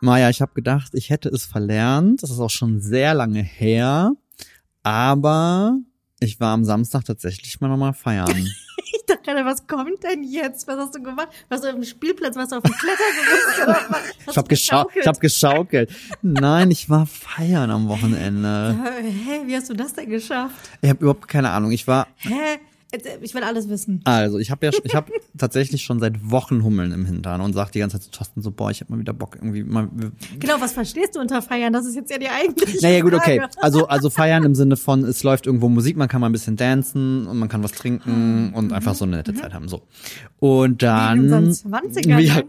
Maja, ich habe gedacht, ich hätte es verlernt. Das ist auch schon sehr lange her. Aber ich war am Samstag tatsächlich mal nochmal feiern. Ich dachte gerade, was kommt denn jetzt? Was hast du gemacht? Warst du auf dem Spielplatz? Warst du auf dem Klettergerüst? Ich habe geschaukelt? ich hab geschaukelt. Nein, ich war feiern am Wochenende. Hä, wie hast du das denn geschafft? Ich habe überhaupt keine Ahnung. Ich war Hä? Ich will alles wissen. also, ich habe ja ich habe tatsächlich schon seit Wochen Hummeln im Hintern und sag die ganze Zeit zu Thorsten so, boah, ich habe mal wieder Bock irgendwie mal Genau, was verstehst du unter Feiern? Das ist jetzt ja die eigentliche Naja, gut, okay. Frage. Also, also feiern im Sinne von, es läuft irgendwo Musik, man kann mal ein bisschen dancen und man kann was trinken und einfach so eine nette Zeit haben, so. Und dann. in unseren 20ern, ja,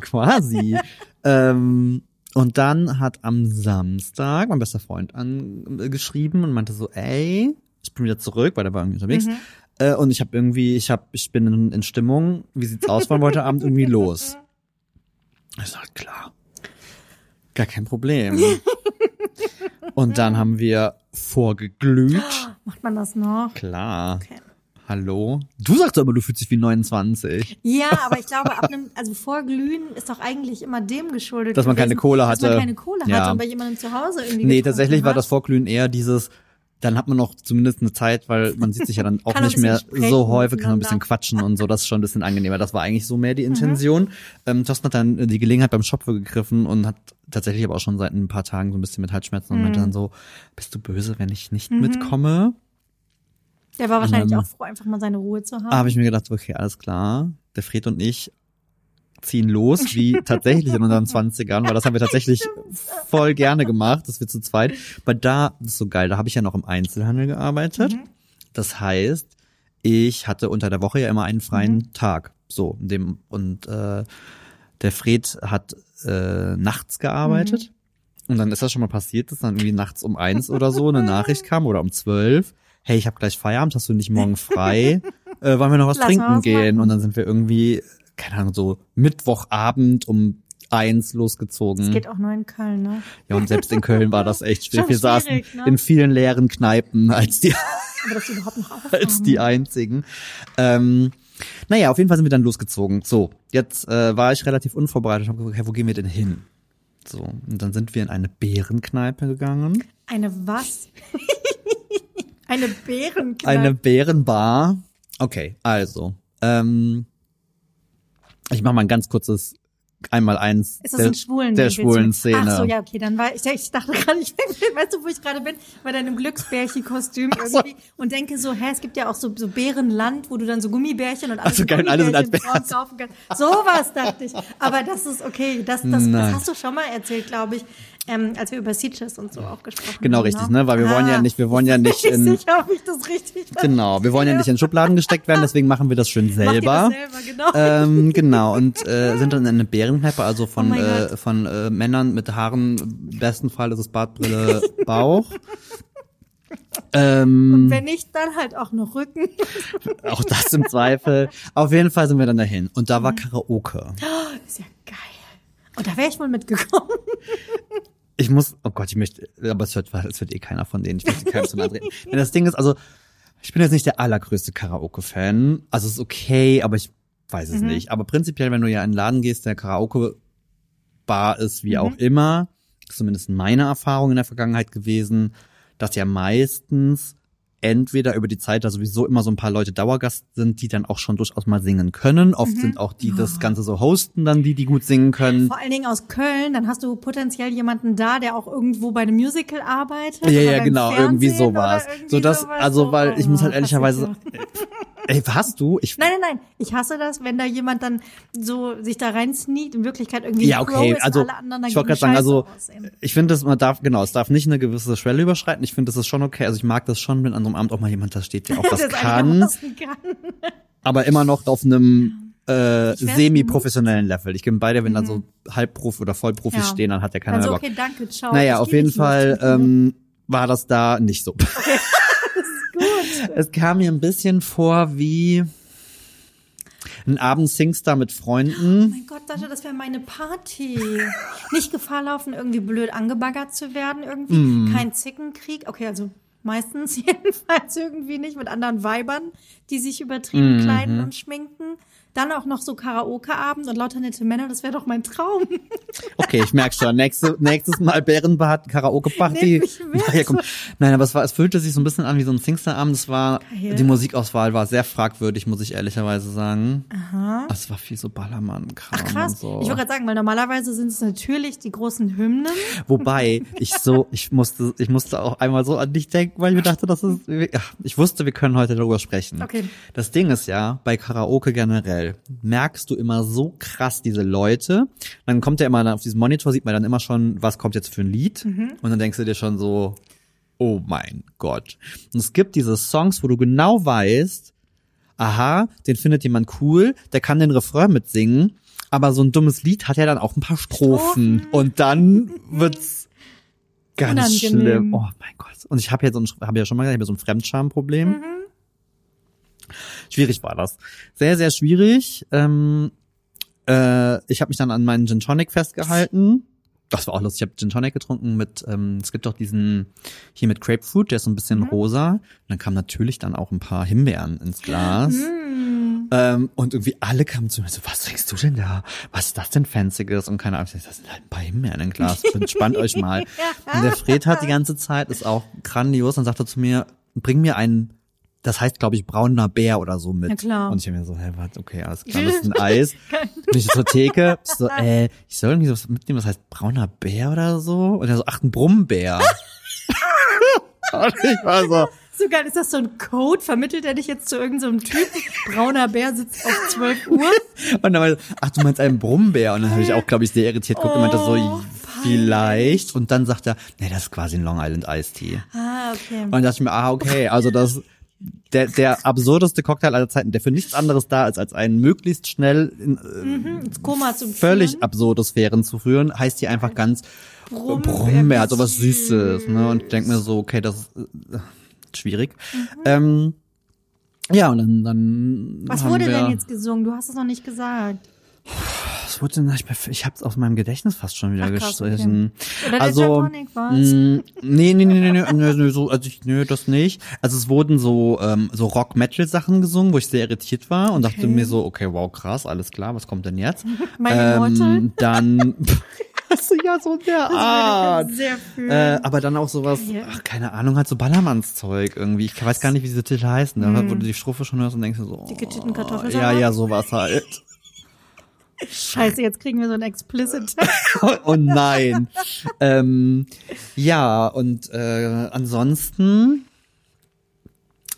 quasi. ähm, und dann hat am Samstag mein bester Freund angeschrieben und meinte so, ey, ich bin wieder zurück, weil der war irgendwie unterwegs. Äh, und ich habe irgendwie, ich habe, ich bin in, in Stimmung. Wie sieht's aus? Wollen wir heute Abend irgendwie los? Ich sag, klar. Gar kein Problem. Und dann haben wir vorgeglüht. Macht man das noch? Klar. Okay. Hallo? Du sagst aber, du fühlst dich wie 29. Ja, aber ich glaube, ab einem, also Vorglühen ist doch eigentlich immer dem geschuldet. Dass man keine gewesen, Kohle Dass man hatte. keine Kohle Ja. hatte und bei jemandem zu Hause irgendwie Nee, tatsächlich war hat. das Vorglühen eher dieses, dann hat man noch zumindest eine Zeit, weil man sieht sich ja dann auch nicht mehr sprechen so häufig, kann ein bisschen quatschen und so, das ist schon ein bisschen angenehmer. Das war eigentlich so Mhm. mehr die Intention. Ähm, Thorsten hat dann die Gelegenheit beim Shop gegriffen und hat tatsächlich aber auch schon seit ein paar Tagen so ein bisschen mit Halsschmerzen und meinte Mhm. dann so, bist du böse, wenn ich nicht mitkomme? Der war wahrscheinlich dann- auch froh, einfach mal seine Ruhe zu haben. habe ich mir gedacht, okay, alles klar. Der Fred und ich ziehen los, wie tatsächlich in unseren Zwanzigern, weil das haben wir tatsächlich voll gerne gemacht, dass wir zu zweit. Weil da, das ist so geil, da habe ich ja noch im Einzelhandel gearbeitet. Das heißt, ich hatte unter der Woche ja immer einen freien Tag. So, in dem, und äh, der Fred hat äh, nachts gearbeitet. Und dann ist das schon mal passiert, dass dann irgendwie nachts um eins oder so eine Nachricht kam oder um zwölf. Hey, ich habe gleich Feierabend, hast du nicht morgen frei? Äh, wollen wir noch was Lass trinken was gehen? machen. Und dann sind wir irgendwie, keine Ahnung, so Mittwochabend um eins losgezogen. geht auch nur in Köln, ne? Ja, und selbst in Köln war das echt schwierig. Wir saßen ne? in vielen leeren Kneipen als die, als die einzigen. Ähm, naja, auf jeden Fall sind wir dann losgezogen. So, jetzt äh, war ich relativ unvorbereitet und habe gesagt, hey, wo gehen wir denn hin? So, und dann sind wir in eine Bärenkneipe gegangen. Eine was? Eine Bärenkneipe. Eine Bärenbar. Okay, also, ähm, ich mache mal ein ganz kurzes einmal eins Ist das der, ein schwulen der schwulen Szene. Ach so, ja, okay, dann war ich, ich dachte gerade, ich weißt du, wo ich gerade bin? Bei deinem Glücksbärchen-Kostüm so. irgendwie und denke so, hä, es gibt ja auch so, so Bärenland, wo du dann so Gummibärchen und alles Ach so, geil, alle sind als Bären. kaufen kannst. Sowas dachte ich. Aber das ist okay, das, das, das hast du schon mal erzählt, glaube ich, ähm, als wir über Sieges und so auch gesprochen Genau, haben. richtig, ne? Weil wir wollen ja nicht, wir wollen ja nicht Ich in, sicher, ob ich das richtig genau, wir wollen ja nicht in Schubladen gesteckt werden, deswegen machen wir das schön selber. das selber, genau. ähm, genau, und äh, sind dann in eine Bärenkneipe, also von, Oh äh, von äh, Männern mit Haaren, im besten Fall ist es Bartbrille, Bauch. ähm, Wenn nicht, dann halt auch noch Rücken. auch das im Zweifel. Auf jeden Fall sind wir dann dahin. Und da war Mhm. Karaoke. Ist ja geil. Und da wäre ich wohl mitgekommen. Ich muss, oh Gott, ich möchte, aber es hört, es hört eh keiner von denen. Ich möchte keinem zu nahe treten. Denn das Ding ist, also, ich bin jetzt nicht der allergrößte Karaoke-Fan. Also, es ist okay, aber ich weiß Mhm. es nicht. Aber prinzipiell, wenn du ja in einen Laden gehst, der Karaoke-Bar ist, Mhm. wie auch immer, zumindest meine Erfahrung in der Vergangenheit gewesen, dass ja meistens entweder über die Zeit da sowieso immer so ein paar Leute Dauergast sind, die dann auch schon durchaus mal singen können. Mhm. Oft sind auch die das Ganze so hosten dann, die, die gut singen können. Vor allen Dingen aus Köln, dann hast du potenziell jemanden da, der auch irgendwo bei einem Musical arbeitet. Ja, oder ja, genau, Fernsehen irgendwie oder sowas. irgendwie So das, sowas. also, weil ich muss halt Oh, ehrlicherweise. ey, hast du? Ich, Nein, nein, nein. Ich hasse das, wenn da jemand dann so sich da rein sneakt, in Wirklichkeit irgendwie ja, okay, ist also, und alle anderen ich wollte gerade sagen, also, aussehen. ich finde, das, man darf, genau, es darf nicht eine gewisse Schwelle überschreiten. Ich finde, das ist schon okay. Also, ich mag das schon, wenn an so einem Abend auch mal jemand da steht, der auch was Das kann, kann. aber immer noch auf einem, äh, semi-professionellen Level. Ich bin bei dir, wenn dann so Halbprofi oder Vollprofis Ja. stehen, dann hat ja keiner Also, mehr Bock. okay, danke, ciao. Naja, Ich auf jeden. Fall, ähm, war das da nicht so. Gut. Es kam mir ein bisschen vor wie ein Abend Singstar mit Freunden. Mein Gott, Sascha, das wäre meine Party. Nicht Gefahr laufen, irgendwie blöd angebaggert zu werden, irgendwie. Mm. Kein Zickenkrieg. Okay, also Meistens jedenfalls irgendwie nicht mit anderen Weibern, die sich übertrieben Mhm. kleiden und schminken. Dann auch noch so Karaoke-Abend und lauter nette Männer, das wäre doch mein Traum. Okay, ich merk schon. Nächste, nächstes Mal Bärenbad, Karaoke-Party. Nein, aber es war, es fühlte sich so ein bisschen an wie so ein Singsterabend. Es war, Geil. die Musikauswahl war sehr fragwürdig, muss ich ehrlicherweise sagen. Aha. Es war viel so Ballermann-Kram Ach krass. so. Ich wollte gerade sagen, weil normalerweise sind es natürlich die großen Hymnen. Wobei ich so, ich musste, ich musste auch einmal so an dich denken, weil ich mir dachte, das ist, ich wusste, wir können heute darüber sprechen. Okay. Das Ding ist ja, bei Karaoke generell merkst du immer so krass diese Leute. Dann kommt ja immer auf diesem Monitor, sieht man dann immer schon, was kommt jetzt für ein Lied. Und dann denkst du dir schon so, oh mein Gott. Und es gibt diese Songs, wo du genau weißt, aha, den findet jemand cool, der kann den Refrain mitsingen, aber so ein dummes Lied hat ja dann auch ein paar Strophen. Strophen. Und dann wird's ganz Unangenehm. schlimm. Oh mein Gott. Und ich habe ja so ein, habe ja schon mal gesagt, ich habe so ein Fremdschamproblem. Schwierig war das. Sehr, sehr schwierig. Ähm, äh, ich habe mich dann an meinen Gin Tonic festgehalten. Das war auch lustig. Ich habe Gin Tonic getrunken mit, ähm, es gibt doch diesen hier mit Grapefruit, der ist so ein bisschen rosa. Und dann kamen natürlich dann auch ein paar Himbeeren ins Glas. Ähm, und irgendwie alle kamen zu mir so, was trinkst du denn da? Was ist das denn Fancyes? Und keine Ahnung, das sind halt ein paar Himbeeren im Glas. Entspannt euch mal. Und der Fred hat die ganze Zeit, ist auch grandios, dann sagt er zu mir, bring mir einen, das heißt, glaube ich, brauner Bär oder so mit. Ja, klar. Und ich hab mir so, hä, was, okay, alles klar, das ist ein Eis. Bin ich zur Theke, ich so, äh, ich soll irgendwie was mitnehmen, das heißt brauner Bär oder so. Und er so, ach, ein Brummbär. und ich war so, So geil, ist das so ein Code? Vermittelt er dich jetzt zu irgendeinem so Typen? Brauner Bär sitzt auf 12 Uhr. Und dann meinte, ach, du meinst einen Brummbär? Und dann habe ich auch, glaube ich, sehr irritiert geguckt und meinte so, Oh, vielleicht. Und dann sagt er, nee, das ist quasi ein Long Island Iced Tea. Ah, okay. Und dann dachte ich mir, ah, okay, also das, der, der absurdeste Cocktail aller Zeiten, der für nichts anderes da ist, als einen möglichst schnell in äh, Ins Koma zu völlig führen. absurde Sphären zu führen, heißt hier einfach ganz Brummbär, Brummbär, hat wie sowas Süßes, ne? Und ich denk mir so, okay, das ist äh, schwierig. Ähm, ja, und dann, dann Was wurde denn jetzt gesungen? Du hast es noch nicht gesagt. Was wurde denn, ich, ich hab's aus meinem Gedächtnis fast schon wieder Ach, krass, okay. gestrichen. Oder der also, war's? mh, nee, nee, nee, nee, nee, nee, nee, so, also ich, nö, das nicht. Also es wurden so, ähm, so Rock-Metal-Sachen gesungen, wo ich sehr irritiert war und dachte mir so, okay, wow, krass, alles klar, was kommt denn jetzt? Immortal? ähm, dann, hast du ja so der Art. Sehr fühlen. Äh, aber dann auch sowas, ach, keine Ahnung, halt so Ballermannszeug irgendwie. Ich weiß gar nicht, wie diese Titel heißen. Da wo du die Strophe schon hörst und denkst so, Dicke Titten, oh, Kartoffelsalat? Ja, ja, sowas halt. Scheiße, jetzt kriegen wir so ein Explicit. oh nein. ähm, ja, und äh, ansonsten,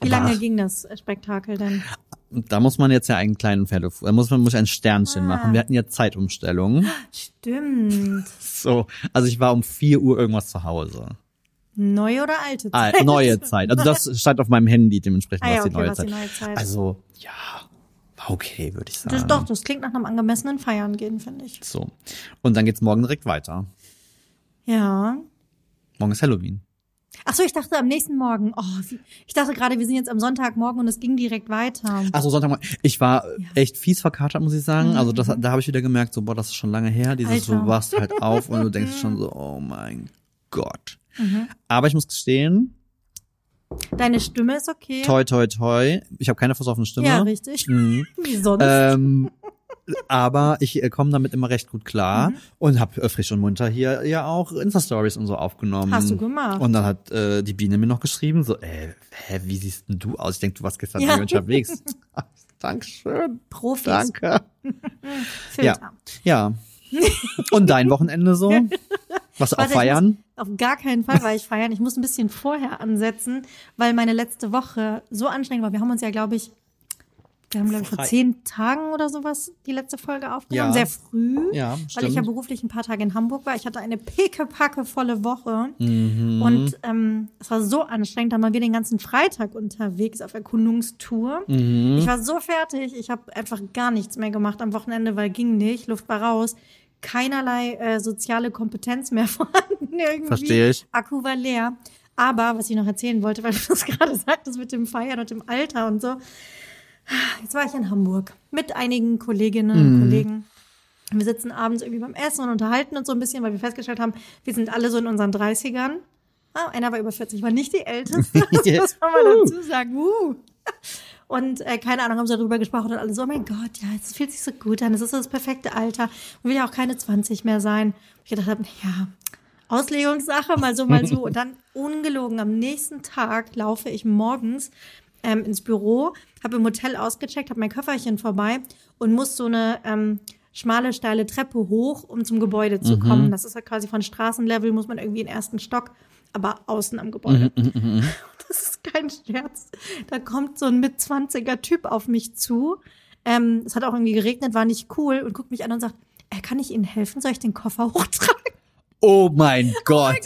Wie lange Ach. ging das Spektakel denn? da muss man jetzt ja einen kleinen Pferde, da muss man muss ein Sternchen Ah. machen. Wir hatten ja Zeitumstellung. Stimmt. So, also ich war um 4 Uhr irgendwas zu Hause. Neue oder alte Ah, Zeit? neue Zeit. Also das stand auf meinem Handy, dementsprechend Ah war ja, es die okay, war's die neue Zeit. Also, ja, okay, würde ich sagen. Das, doch, das klingt nach einem angemessenen Feiern gehen, finde ich. So. Und dann geht's morgen direkt weiter. Ja. Morgen ist Halloween. Ach so, ich dachte am nächsten Morgen. Oh, ich dachte gerade, wir sind jetzt am Sonntagmorgen und es ging direkt weiter. Ach so, Sonntag. Ich war echt fies verkatert, muss ich sagen. Also das, Mhm. da habe ich wieder gemerkt, so boah, das ist schon lange her. Dieses, Alter. du wachst halt auf und du denkst schon so, oh mein Gott. Mhm. Aber ich muss gestehen, Deine Stimme ist okay. toi toi toi, ich habe keine versoffene Stimme. Ja, richtig. Mhm. Wie sonst? Ähm, aber ich äh, komme damit immer recht gut klar Mhm. und habe äh, frisch und munter hier ja auch Insta-Stories und so aufgenommen. Hast du gemacht. Und dann hat äh, die Biene mir noch geschrieben, so, äh, hä, wie siehst denn du aus? Ich denke, du warst gestern Ja. ja. unterwegs. Dankeschön. Profis. Danke. Filter. Ja. Und dein Wochenende so? Was auch feiern? Muss, auf gar keinen Fall war ich feiern. Ich muss ein bisschen vorher ansetzen, weil meine letzte Woche so anstrengend war. Wir haben uns ja, glaube ich, wir haben, glaube ich, vor zehn Tagen oder sowas die letzte Folge aufgenommen. Ja. Sehr früh. Ja, Weil ich ja beruflich ein paar Tage in Hamburg war. Ich hatte eine pickepacke volle Woche. Mhm. Und ähm, es war so anstrengend. Dann waren wir den ganzen Freitag unterwegs auf Erkundungstour. Mhm. Ich war so fertig. Ich habe einfach gar nichts mehr gemacht am Wochenende, weil ging nicht. Luft war raus. Keinerlei äh, soziale Kompetenz mehr vorhanden. Irgendwie. Verstehe ich. Akku war leer. Aber was ich noch erzählen wollte, weil du das gerade sagtest mit dem Feiern und dem Alter und so. Jetzt war ich in Hamburg mit einigen Kolleginnen und Kollegen. Wir sitzen abends irgendwie beim Essen und unterhalten uns so ein bisschen, weil wir festgestellt haben, wir sind alle so in unseren 30ern. Ah, einer war über 40, war nicht die älteste. Das muss man mal dazu sagen. Uh. Und äh, keine Ahnung, haben sie darüber gesprochen und alle so, oh mein Gott, ja, es fühlt sich so gut an, es ist das perfekte Alter und will ja auch keine 20 mehr sein. Ich gedacht habe, ja, Auslegungssache, mal so, mal so. Und dann ungelogen, am nächsten Tag laufe ich morgens ähm, ins Büro, habe im Hotel ausgecheckt, habe mein Köfferchen vorbei und muss so eine ähm, schmale, steile Treppe hoch, um zum Gebäude zu kommen. Das ist ja quasi von Straßenlevel, muss man irgendwie in den ersten Stock, aber außen am Gebäude. Das ist kein Scherz. Da kommt so ein mit 20er Typ auf mich zu. Ähm, es hat auch irgendwie geregnet, war nicht cool und guckt mich an und sagt, äh, kann ich Ihnen helfen? Soll ich den Koffer hochtragen? Oh mein Gott.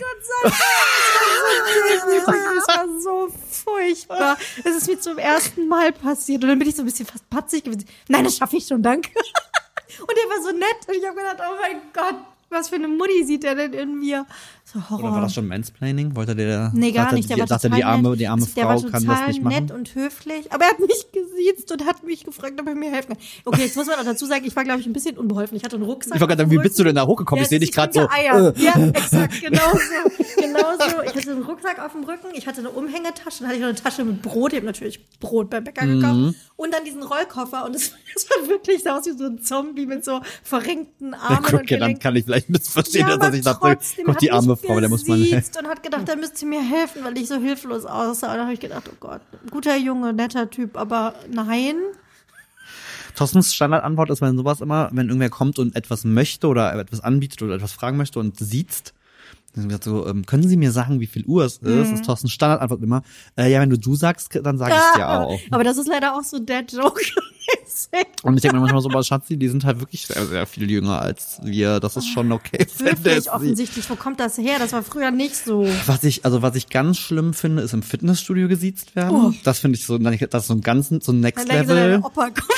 Das war so furchtbar. Es ist mir zum ersten Mal passiert. Und dann bin ich so ein bisschen fast patzig gewesen. Nein, das schaffe ich schon, danke. Und er war so nett. Und ich habe gedacht, oh mein Gott, was für eine Mutti sieht er denn in mir? So Horror. Oder war das schon Mansplaining? Wollte der, Nee, gar nicht. Der war dachte, die arme, nett. die arme der Frau war kann das nicht machen? nett und höflich. Aber er hat mich gesiezt und hat mich gefragt, ob er mir helfen kann. Okay, jetzt muss man auch dazu sagen, ich war, glaube ich, ein bisschen unbeholfen. Ich hatte einen Rucksack. Ich wollte gerade wie bist du denn da hochgekommen? ich sehe dich gerade so. Eier. Äh. Ja, exakt, genau so. Genau so. Ich hatte einen Rucksack auf dem Rücken, ich hatte eine Umhängetasche, dann hatte ich noch eine Tasche mit Brot. Ich habe natürlich Brot beim Bäcker Mhm. gekauft. Und dann diesen Rollkoffer. Und es war wirklich sah aus wie so ein Zombie mit so verrenkten Armen Ja, und okay, dann kann ich vielleicht missverstehen, Ja, dass ich dachte, Gott, die arme Frau, der muss man. und hat gedacht, er müsste mir helfen, weil ich so hilflos aussah. Und da habe ich gedacht, oh Gott, guter Junge, netter Typ, aber nein. Thorstens Standardantwort ist, wenn sowas immer, wenn irgendwer kommt und etwas möchte oder etwas anbietet oder etwas fragen möchte und siezt, dann wird so, ähm, können Sie mir sagen, wie viel Uhr es ist? Mhm. Ist Thorstens Standardantwort immer, äh, ja, wenn du du sagst, dann sage ich dir auch. Aber das ist leider auch so Dad Joke. Und ich denke mir manchmal so, aber Schatzi, die sind halt wirklich sehr, sehr viel jünger als wir. Das ist schon okay. Höflich offensichtlich. Wo kommt das her? Das war früher nicht so. Was ich, also was ich ganz schlimm finde, ist im Fitnessstudio gesiezt werden. Oh. Das finde ich so, das ist so ein ganzen, so ein Next Level.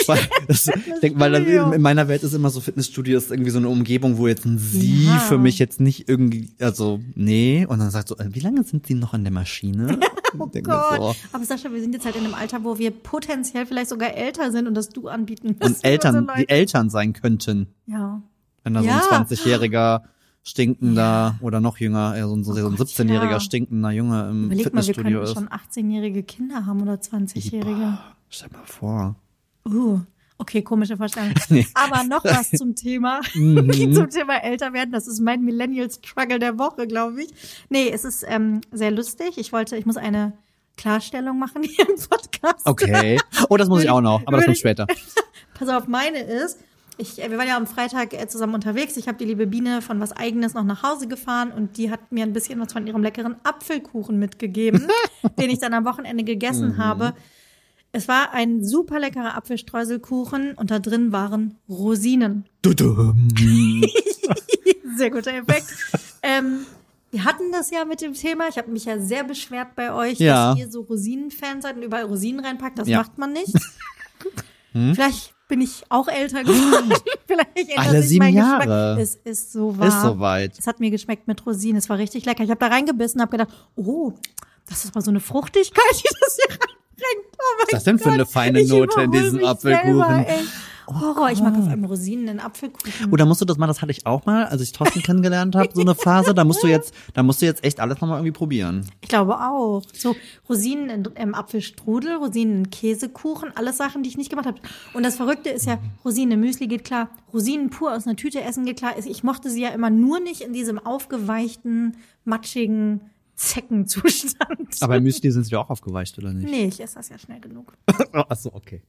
Weil, das, ich denk, weil das, in meiner Welt ist immer so Fitnessstudio ist irgendwie so eine Umgebung, wo jetzt ein Sie Ja. für mich jetzt nicht irgendwie, also nee. Und dann sagt so, äh, wie lange sind Sie noch an der Maschine? oh Gott. so. Aber Sascha, wir sind jetzt halt in einem Alter, wo wir potenziell vielleicht sogar älter sind und das du anbieten Und musst. Eltern, So die. Eltern sein könnten, Ja. wenn da so Ja. ein 20-jähriger stinkender oder noch jünger, ja, so ein, so ein Oh Gott, 17-jähriger ja. stinkender Junge im Überleg mal, wir Fitnessstudio könnten ist. schon 18-jährige Kinder haben oder 20-jährige. Stell mal vor. Uh, okay, komische Vorstellung. Nee. Aber noch was zum Thema, Mhm. zum Thema älter werden. Das ist mein Millennial-Struggle der Woche, glaube ich. Nee, es ist ähm, sehr lustig. Ich wollte, ich muss eine Klarstellung machen hier im Podcast. Okay. Oh, das muss ich auch noch, aber das kommt später. Pass auf, meine ist, ich, wir waren ja am Freitag äh, zusammen unterwegs. Ich habe die liebe Biene von was Eigenes noch nach Hause gefahren und die hat mir ein bisschen was von ihrem leckeren Apfelkuchen mitgegeben, den ich dann am Wochenende gegessen habe. Es war ein super leckerer Apfelstreuselkuchen und da drin waren Rosinen. Dudum. Sehr guter Effekt. ähm, wir hatten das ja mit dem Thema. Ich habe mich ja sehr beschwert bei euch, Ja. dass ihr so Rosinenfans seid und überall Rosinen reinpackt. Das Ja. macht man nicht. Vielleicht bin ich auch älter geworden. Vielleicht ändert Alle sich sieben mein Jahre. Geschmack. Es ist so wahr. Ist soweit. Es hat mir geschmeckt mit Rosinen. Es war richtig lecker. Ich habe da reingebissen und habe gedacht, oh, das ist mal so eine Fruchtigkeit, die das hier reinbringt. Oh Was ist das denn für Gott. eine feine Note in diesem Apfelkuchen? Selber. Horror. Ich mag auf einem Rosinen in Apfelkuchen. Oder musst du das mal, das hatte ich auch mal, als ich Thorsten kennengelernt habe, so eine Phase, da musst du jetzt, da musst du jetzt echt alles nochmal irgendwie probieren. Ich glaube auch. So Rosinen in, im Apfelstrudel, Rosinen in Käsekuchen, alles Sachen, die ich nicht gemacht habe. Und das Verrückte ist ja, Rosinen im Müsli geht klar, Rosinen pur aus einer Tüte essen geht klar. Ich mochte sie ja immer nur nicht in diesem aufgeweichten, matschigen Zeckenzustand. Aber im Müsli sind sie auch aufgeweicht, oder nicht? nee, ich esse das ja schnell genug. Ach so, okay.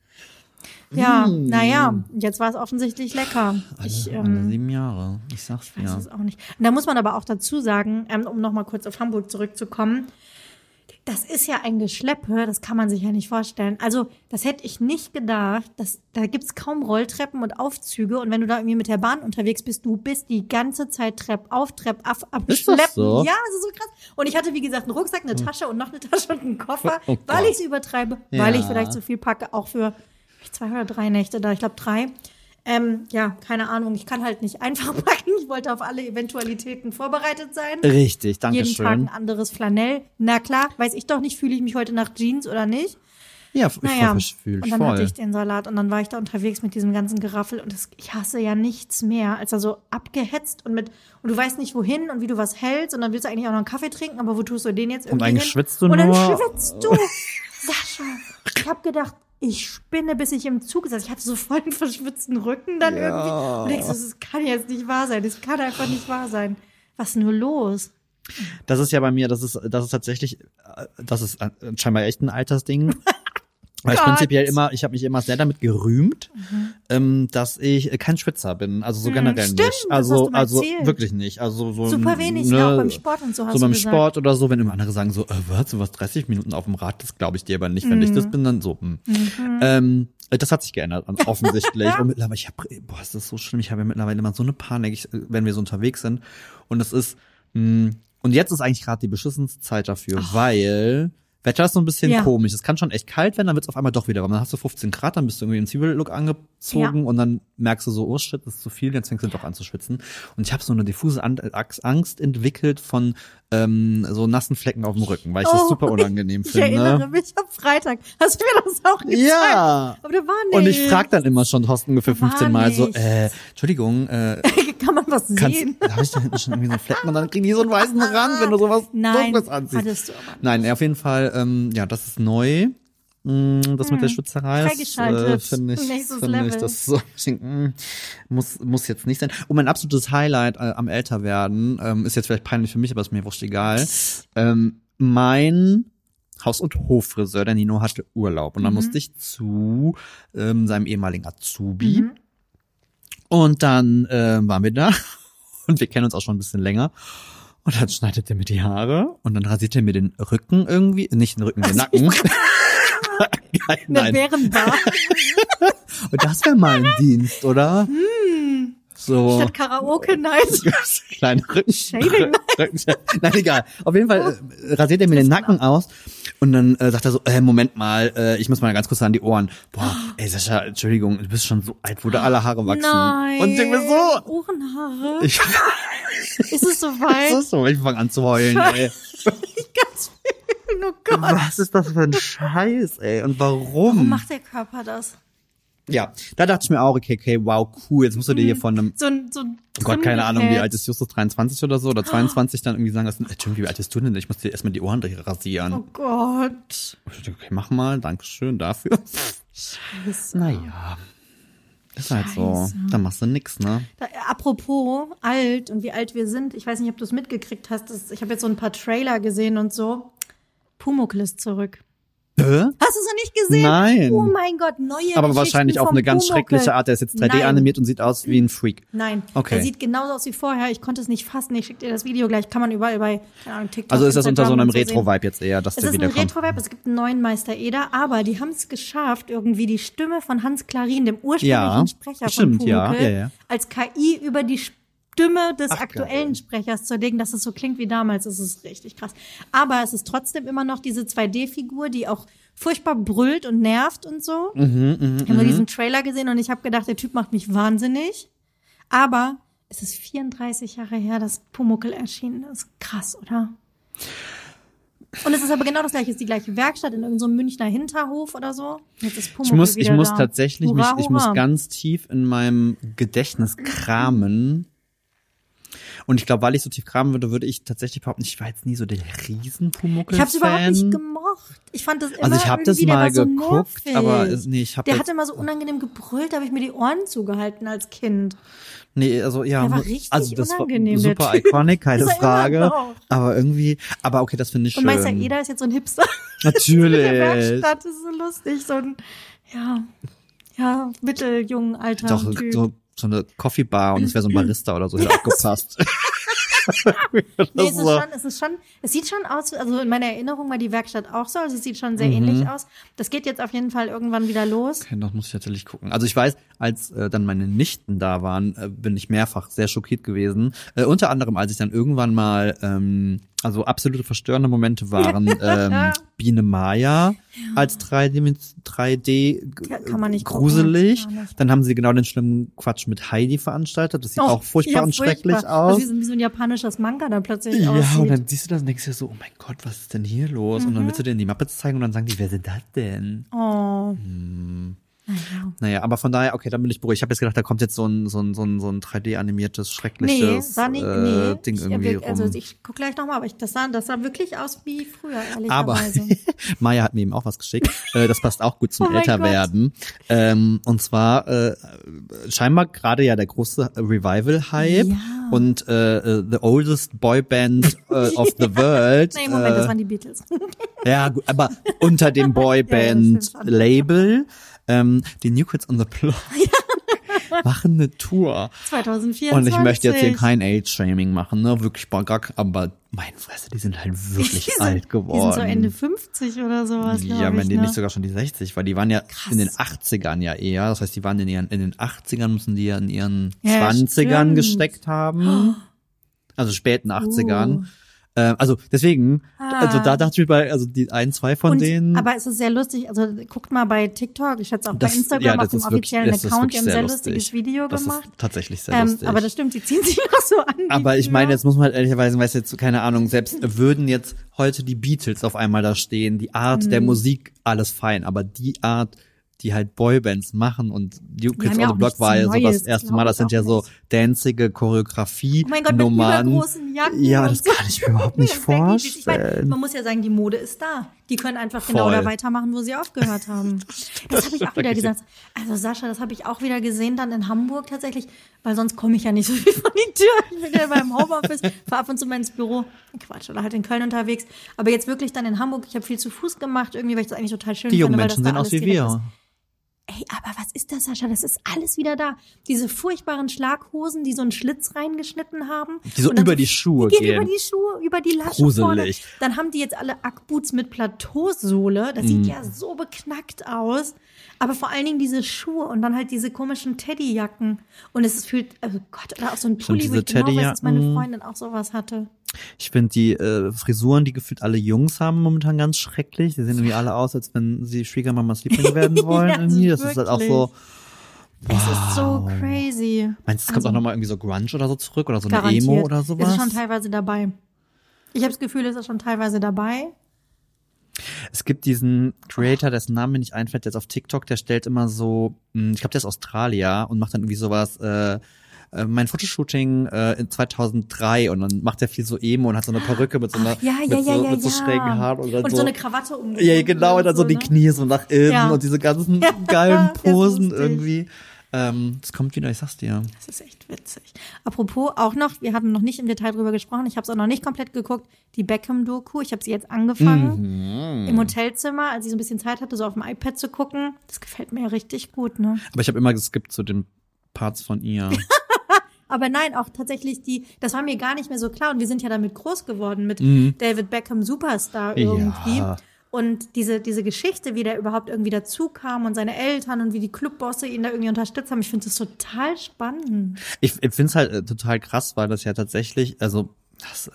Ja, naja, jetzt war es offensichtlich lecker. Ich, Alle ähm, sieben Jahre. Ich sag's weiß dir. es auch nicht. Und da muss man aber auch dazu sagen, ähm, um nochmal kurz auf Hamburg zurückzukommen, das ist ja ein Geschleppe, das kann man sich ja nicht vorstellen. Also, das hätte ich nicht gedacht. dass da gibt's kaum Rolltreppen und Aufzüge. Und wenn du da irgendwie mit der Bahn unterwegs bist, du bist die ganze Zeit Trepp auf, Trepp ab, am Ist das Schleppen. so? Ja, das ist so krass. Und ich hatte, wie gesagt, einen Rucksack, eine Tasche und noch eine Tasche und einen Koffer, Oh weil Gott. ich es übertreibe, weil Ja. ich vielleicht so viel packe, auch für zwei oder drei Nächte da. Ich glaube drei. Ähm, ja, keine Ahnung. Ich kann halt nicht einfach packen. Ich wollte auf alle Eventualitäten vorbereitet sein. Richtig, danke Jeden Tag ein schön. anderes Flanell. Na klar, weiß ich doch nicht, fühle ich mich heute nach Jeans oder nicht. Ja, ich Naja, fühle und ich dann voll. hatte ich den Salat und dann war ich da unterwegs mit diesem ganzen Geraffel und das, ich hasse ja nichts mehr, als er so abgehetzt und mit und du weißt nicht wohin und wie du was hältst und dann willst du eigentlich auch noch einen Kaffee trinken, aber wo tust du den jetzt irgendwie eigentlich hin? schwitzt du und dann nur. schwitzt du, Sascha. Ich habe gedacht, ich spinne, bis ich im Zug saß. Ich hatte so voll einen verschwitzten Rücken dann Ja. irgendwie. Und denkst, du, das kann jetzt nicht wahr sein. Das kann einfach nicht wahr sein. Was ist nur los? Das ist ja bei mir, das ist, das ist tatsächlich, äh, das ist äh, scheinbar echt ein Altersding. Weil ich Gott. prinzipiell immer, ich habe mich immer sehr damit gerühmt, ähm, dass ich äh, kein Schwitzer bin. Also so generell stimmt, nicht. Also, also erzählt. wirklich nicht. Also so Super wenig, ne? Auch beim Sport und so hast So beim gesagt. Sport oder so, wenn immer andere sagen so, äh, was, du warst 30 Minuten auf dem Rad, das glaube ich dir aber nicht. Wenn ich Mhm. das bin, dann so. Hm. Ähm, äh, das hat sich geändert, offensichtlich. und mittlerweile, ich habe, boah, ist das so schlimm. Ich habe ja mittlerweile immer so eine Panik, ich, wenn wir so unterwegs sind. Und es ist, mh, und jetzt ist eigentlich gerade die beschissenste Zeit dafür, weil Wetter ist so ein bisschen Ja. komisch. Es kann schon echt kalt werden, dann wird es auf einmal doch wieder warm. Dann hast du 15 Grad, dann bist du irgendwie im Zwiebellook angezogen und dann merkst du so, oh shit, das ist zu viel, jetzt fängst du doch an zu schwitzen. Und ich habe so eine diffuse Angst entwickelt von ähm, so nassen Flecken auf dem Rücken, weil ich das Oh, super unangenehm Ich finde. erinnere mich am Freitag. Hast du mir das auch gezeigt? Ja. Aber da war nicht. Und ich frage dann immer schon Thorsten ungefähr War 15 Mal so, äh, Entschuldigung, äh, Kann man was kannst, sehen? habe ich da hinten schon irgendwie so einen Flecken und dann kriegen die so einen weißen Rand, wenn du sowas Nein, Dunkles anziehst. hattest du aber nicht. Nein, auf jeden Fall, ähm, ja, das ist neu. Mm, Das mit der Schwitzerei, das äh, finde ich, finde ich, das so, mm, muss, muss jetzt nicht sein. Und mein absolutes Highlight äh, am Älterwerden, ähm, ist jetzt vielleicht peinlich für mich, aber ist mir wurscht egal. Ähm, mein Haus- und Hoffriseur, der Nino hatte Urlaub und dann musste ich zu ähm, seinem ehemaligen Azubi. Und dann ähm, waren wir da und wir kennen uns auch schon ein bisschen länger. Und dann schneidet er mir die Haare und dann rasiert er mir den Rücken irgendwie, nicht den Rücken, den Nacken. Nein, Eine nein. Bärenbar. Und das wäre mal ein Dienst, oder? So. Statt Karaoke Night. Kleine Rücken. Shaving. Rücken. Nein, egal. Auf jeden Fall äh, rasiert er mir den Nacken aus und dann äh, sagt er so, äh, Moment mal, äh, ich muss mal ganz kurz an die Ohren. Boah, ey Sascha, Entschuldigung, du bist schon so alt, wo da alle Haare wachsen. Nein. Und ich denk mir so, Ohrenhaare. ich, ist es soweit? ist so, ich fange an zu heulen, ey. Ganz viel. Oh Gott. Was ist das für ein Scheiß, ey? Und warum? Warum macht der Körper das? Ja, da dachte ich mir auch, okay, okay, wow, cool, jetzt musst du dir hier von einem So ein, so ein Oh Gott, keine Ahnung, wie alt ist Justus, 23 oder so, oder 22, dann irgendwie sagen lassen, Entschuldigung, wie alt bist du denn? Ich muss dir erstmal die Ohren rasieren. Oh Gott. Ich dachte, Okay, mach mal, Dankeschön dafür. Scheiße. Naja, ist halt so. Dann machst du nix, ne? Da, apropos alt und wie alt wir sind, ich weiß nicht, ob du es mitgekriegt hast. Das, ich habe jetzt so ein paar Trailer gesehen und so. Pumuckl ist zurück. Hä? Hast du es noch nicht gesehen? Nein. Oh mein Gott, neue Aber wahrscheinlich auf eine ganz Pumuckl. schreckliche Art. Der ist jetzt 3D Nein. animiert und sieht aus wie ein Freak. Nein, Okay. er sieht genauso aus wie vorher. Ich konnte es nicht fassen. Ich schicke dir das Video gleich. Kann man überall bei keine Ahnung, TikTok. Also ist das unter so einem. Retro-Vibe jetzt eher, dass Es der ist ein. Retro-Vibe. Es gibt einen neuen Meister Eder, aber die haben es geschafft, irgendwie die Stimme von Hans Klarin, dem ursprünglichen Ja, Sprecher stimmt, von ja, Pumuckl, ja, ja. als KI über die Stimme des Ach, aktuellen geil. Sprechers zu legen, dass es so klingt wie damals. Ist richtig krass. Aber es ist trotzdem immer noch diese 2D-Figur, die auch furchtbar brüllt und nervt und so. Mhm, ich habe nur diesen Trailer gesehen und ich habe gedacht, der Typ macht mich wahnsinnig. Aber es ist 34 Jahre her, dass Pumuckl erschienen ist. Krass, oder? Und es ist aber genau das gleiche, es ist die gleiche Werkstatt in irgendeinem so Münchner Hinterhof oder so. Jetzt ist Pumuckl Ich muss, ich muss da. tatsächlich, hurra, mich, ich muss hurra. ganz tief in meinem Gedächtnis kramen. Und ich glaube, weil ich so tief kramen würde, würde ich tatsächlich behaupten, ich war jetzt nie so der riesen pumuckl Ich habe es überhaupt nicht gemocht. Ich fand das immer Also ich habe das der mal so geguckt, nervig. aber es- nee, ich habe Der hat immer so unangenehm gebrüllt, da habe ich mir die Ohren zugehalten als Kind. nee, also ja, Der also das war der super iconic, keine Frage, aber irgendwie, aber okay, das finde ich Und schön. Meister Eder ist jetzt so ein Hipster. der Natürlich. Werkstatt das ist so lustig, so ein ja, ja, mitteljungen alter Doch, Typ. so, so eine Coffee Bar und es wäre so ein Barista oder so, hätte auch gepasst. Nee, es ist schon, es ist schon, es sieht schon aus, also in meiner Erinnerung war die Werkstatt auch so, also es sieht schon sehr Mhm. ähnlich aus. Das geht jetzt auf jeden Fall irgendwann wieder los. Okay, das muss ich natürlich gucken. Also ich weiß, als äh, dann meine Nichten da waren, äh, bin ich mehrfach sehr schockiert gewesen. Äh, unter anderem, als ich dann irgendwann mal, ähm, also absolute verstörende Momente waren, ähm, Biene Maya als 3D, 3D Ja, kann man nicht gruselig. gucken, nicht. Dann haben sie genau den schlimmen Quatsch mit Heidi veranstaltet. Das sieht Oh, auch furchtbar ja, und schrecklich furchtbar. aus. Also wie so, wie so ein japanisches Manga dann plötzlich Ja, aussieht. und dann siehst du das und denkst dir so, oh mein Gott, was ist denn hier los? Und dann willst du denen die Muppets zeigen und dann sagen die, wer sind das denn? oh. Hm. Naja. Naja, aber von daher, okay, dann bin ich beruhigt. Ich habe jetzt gedacht, da kommt jetzt so ein, so ein, so ein, so ein 3D-animiertes, Nee, schreckliches sah nicht, äh, nee. Ding ich, irgendwie rum. Also ich guck gleich nochmal, aber ich, das, sah, das sah wirklich aus wie früher, Aber ehrlicherweise. Maya hat mir eben auch was geschickt. Äh, das passt auch gut zum Oh Älterwerden. Ähm, und zwar äh, scheinbar gerade ja der große Revival-Hype Ja. und äh, äh, the oldest Boyband äh, of the world. nee, Moment, das äh, waren die Beatles. ja, gut, aber unter dem Boyband-Label. Ähm, die New Kids on the Block machen eine Tour. 2024. Und ich möchte jetzt hier kein Age-Shaming machen, ne? Wirklich gar, aber mein Fresse, die sind halt wirklich sind- alt Die sind geworden. so Ende 50 oder sowas, Ja, wenn ich, die ne? nicht sogar schon die 60, weil die waren ja Krass. in den 80ern ja eher. Das heißt, die waren in, ihren, in den 80ern, müssen die ja in ihren Ja, 20ern stimmt. gesteckt haben. Also späten 80ern. Ähm, also deswegen, Ah. also da dachte ich bei, also die ein, zwei von Und, denen. aber es ist sehr lustig, also guckt mal bei TikTok, ich schätze auch das, bei Instagram ja, auf dem wirklich, offiziellen ist Account, die wirklich haben ein sehr lustig. lustiges Video das gemacht. Ist tatsächlich sehr Ähm, lustig. aber das stimmt, die ziehen sich noch so an. Aber ich meine, jetzt muss man halt ehrlicherweise, weißt du, jetzt, keine Ahnung, selbst würden jetzt heute die Beatles auf einmal da stehen, die Art Mhm. der Musik, alles fein, aber die Art, die halt Boybands machen und New Kids on the Block war ja so das erste Mal, ich das sind ja so danzige Choreografie Oh mein Gott, mit Nummern. übergroßen Jacken Ja, das so. kann ich mir überhaupt nicht Ich meine, vorstellen. man muss ja sagen, die Mode ist da. Die können einfach genau Voll. da weitermachen, wo sie aufgehört haben. Das habe ich auch wieder gesagt. Also Sascha, das habe ich auch wieder gesehen dann in Hamburg tatsächlich, weil sonst komme ich ja nicht so viel von die Tür. Ich bin ja beim Homeoffice, fahre ab und zu mal ins Büro. Quatsch, oder halt in Köln unterwegs. Aber jetzt wirklich dann in Hamburg, ich habe viel zu Fuß gemacht, irgendwie, weil ich das eigentlich total schön Die jungen finde, weil das Menschen sehen aus wie direkt ist. Ey, aber was ist das, Sascha? Das ist alles wieder da. Diese furchtbaren Schlaghosen, die so einen Schlitz reingeschnitten haben. Die so über die Schuhe die gehen. gehen. über die Schuhe, über die Lasche Gruselig. vorne. Dann haben die jetzt alle Ackboots mit Plateausohle. Das Mhm. sieht ja so beknackt aus. Aber vor allen Dingen diese Schuhe und dann halt diese komischen Teddyjacken. Und es fühlt, also Gott, oder auch so ein Pulli, wo ich genau weiß, dass meine Freundin auch sowas hatte. Ich finde die äh, Frisuren, die gefühlt alle Jungs haben, momentan ganz schrecklich. Die sehen irgendwie alle aus, als wenn sie Schwiegermamas Liebling werden wollen. Ja, irgendwie. Das ist halt auch so. Es ist so crazy. Meinst du, es kommt Also- auch nochmal irgendwie so Grunge oder so zurück oder so eine Garantiert. Emo oder sowas? Ist schon teilweise dabei. Ich habe das Gefühl, es ist schon teilweise dabei. Es gibt diesen Creator, dessen Name mir nicht einfällt, jetzt auf TikTok, der stellt immer so, mh, ich glaube, der ist Australier und macht dann irgendwie sowas, äh, äh, mein Fotoshooting äh, in 2003 und dann macht er viel so Emo und hat so eine Perücke mit so einer Ja, ja, mit, ja, so, ja, mit so ja. schrägen Haaren und dann Und so, so eine Krawatte um. ja genau und dann so die ne? Knie so nach innen Ja. und diese ganzen Ja, geilen Posen irgendwie. Ähm, das kommt wieder, ich sag's dir. Das ist echt witzig. Apropos auch noch, wir hatten noch nicht im Detail drüber gesprochen, ich habe es auch noch nicht komplett geguckt, die Beckham-Doku, ich habe sie jetzt angefangen, Mhm. im Hotelzimmer, als ich so ein bisschen Zeit hatte, so auf dem iPad zu gucken. Das gefällt mir richtig gut, ne? Aber ich habe immer geskippt zu den Parts von ihr. Aber nein, auch tatsächlich die, das war mir gar nicht mehr so klar und wir sind ja damit groß geworden mit Mhm. David Beckham Superstar Ja. irgendwie. Und diese, diese Geschichte, wie der überhaupt irgendwie dazu kam und seine Eltern und wie die Clubbosse ihn da irgendwie unterstützt haben, ich finde das total spannend. Ich, ich finde es halt äh, total krass, weil das ja tatsächlich, also das,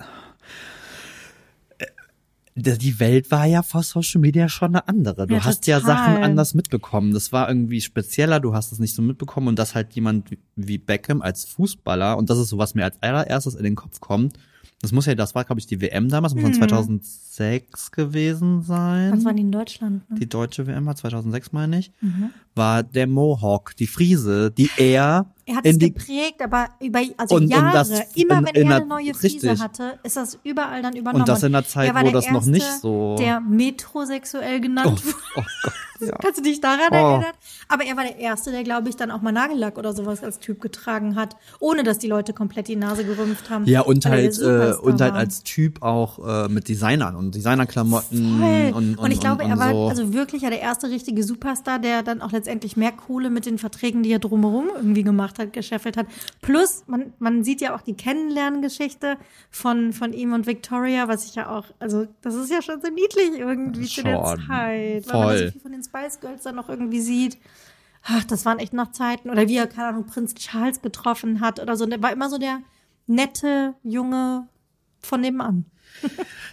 die Welt war ja vor Social Media schon eine andere. Du Ja, hast ja total. Sachen anders mitbekommen. Das war irgendwie spezieller, du hast es nicht so mitbekommen und dass halt jemand wie- wie Beckham als Fußballer, und das ist so, was mir als allererstes in den Kopf kommt, das muss ja, das war, glaube ich, die WM damals, muss von 2006 gewesen sein. Das waren die in Deutschland, ne? die deutsche WM war 2006, meine ich, war der Mohawk, die Friese, die er, Er hat in es die geprägt, aber über also Und- und Jahre, das immer in- wenn in er eine neue Friese richtig. hatte, ist das überall dann übernommen. Und das in einer Zeit, war wo der das noch nicht Erste, so- Der metrosexuell genannt wurde. oh Gott, ja. Kannst du dich daran Oh. erinnern? Aber er war der Erste, der, glaube ich, dann auch mal Nagellack oder sowas als Typ getragen hat, ohne dass die Leute komplett die Nase gerümpft haben. Ja, und er halt, äh, und halt als Typ auch äh, mit Designern und Designerklamotten Voll. und, und, ich glaube, und, er und war so. also wirklich ja der erste richtige Superstar, der dann auch letztendlich mehr Kohle mit den Verträgen, die er drumherum irgendwie gemacht hat, gescheffelt hat. Plus, man, man sieht ja auch die Kennenlerngeschichte von, von ihm und Victoria, was ich ja auch, also das ist ja schon so niedlich irgendwie zu der Schon. Zeit, weil man Voll. so viel von den Spice Girls dann noch irgendwie sieht. Ach, das waren echt noch Zeiten. Oder wie er, keine Ahnung, Prinz Charles getroffen hat oder so. Und er war immer so der nette Junge von nebenan.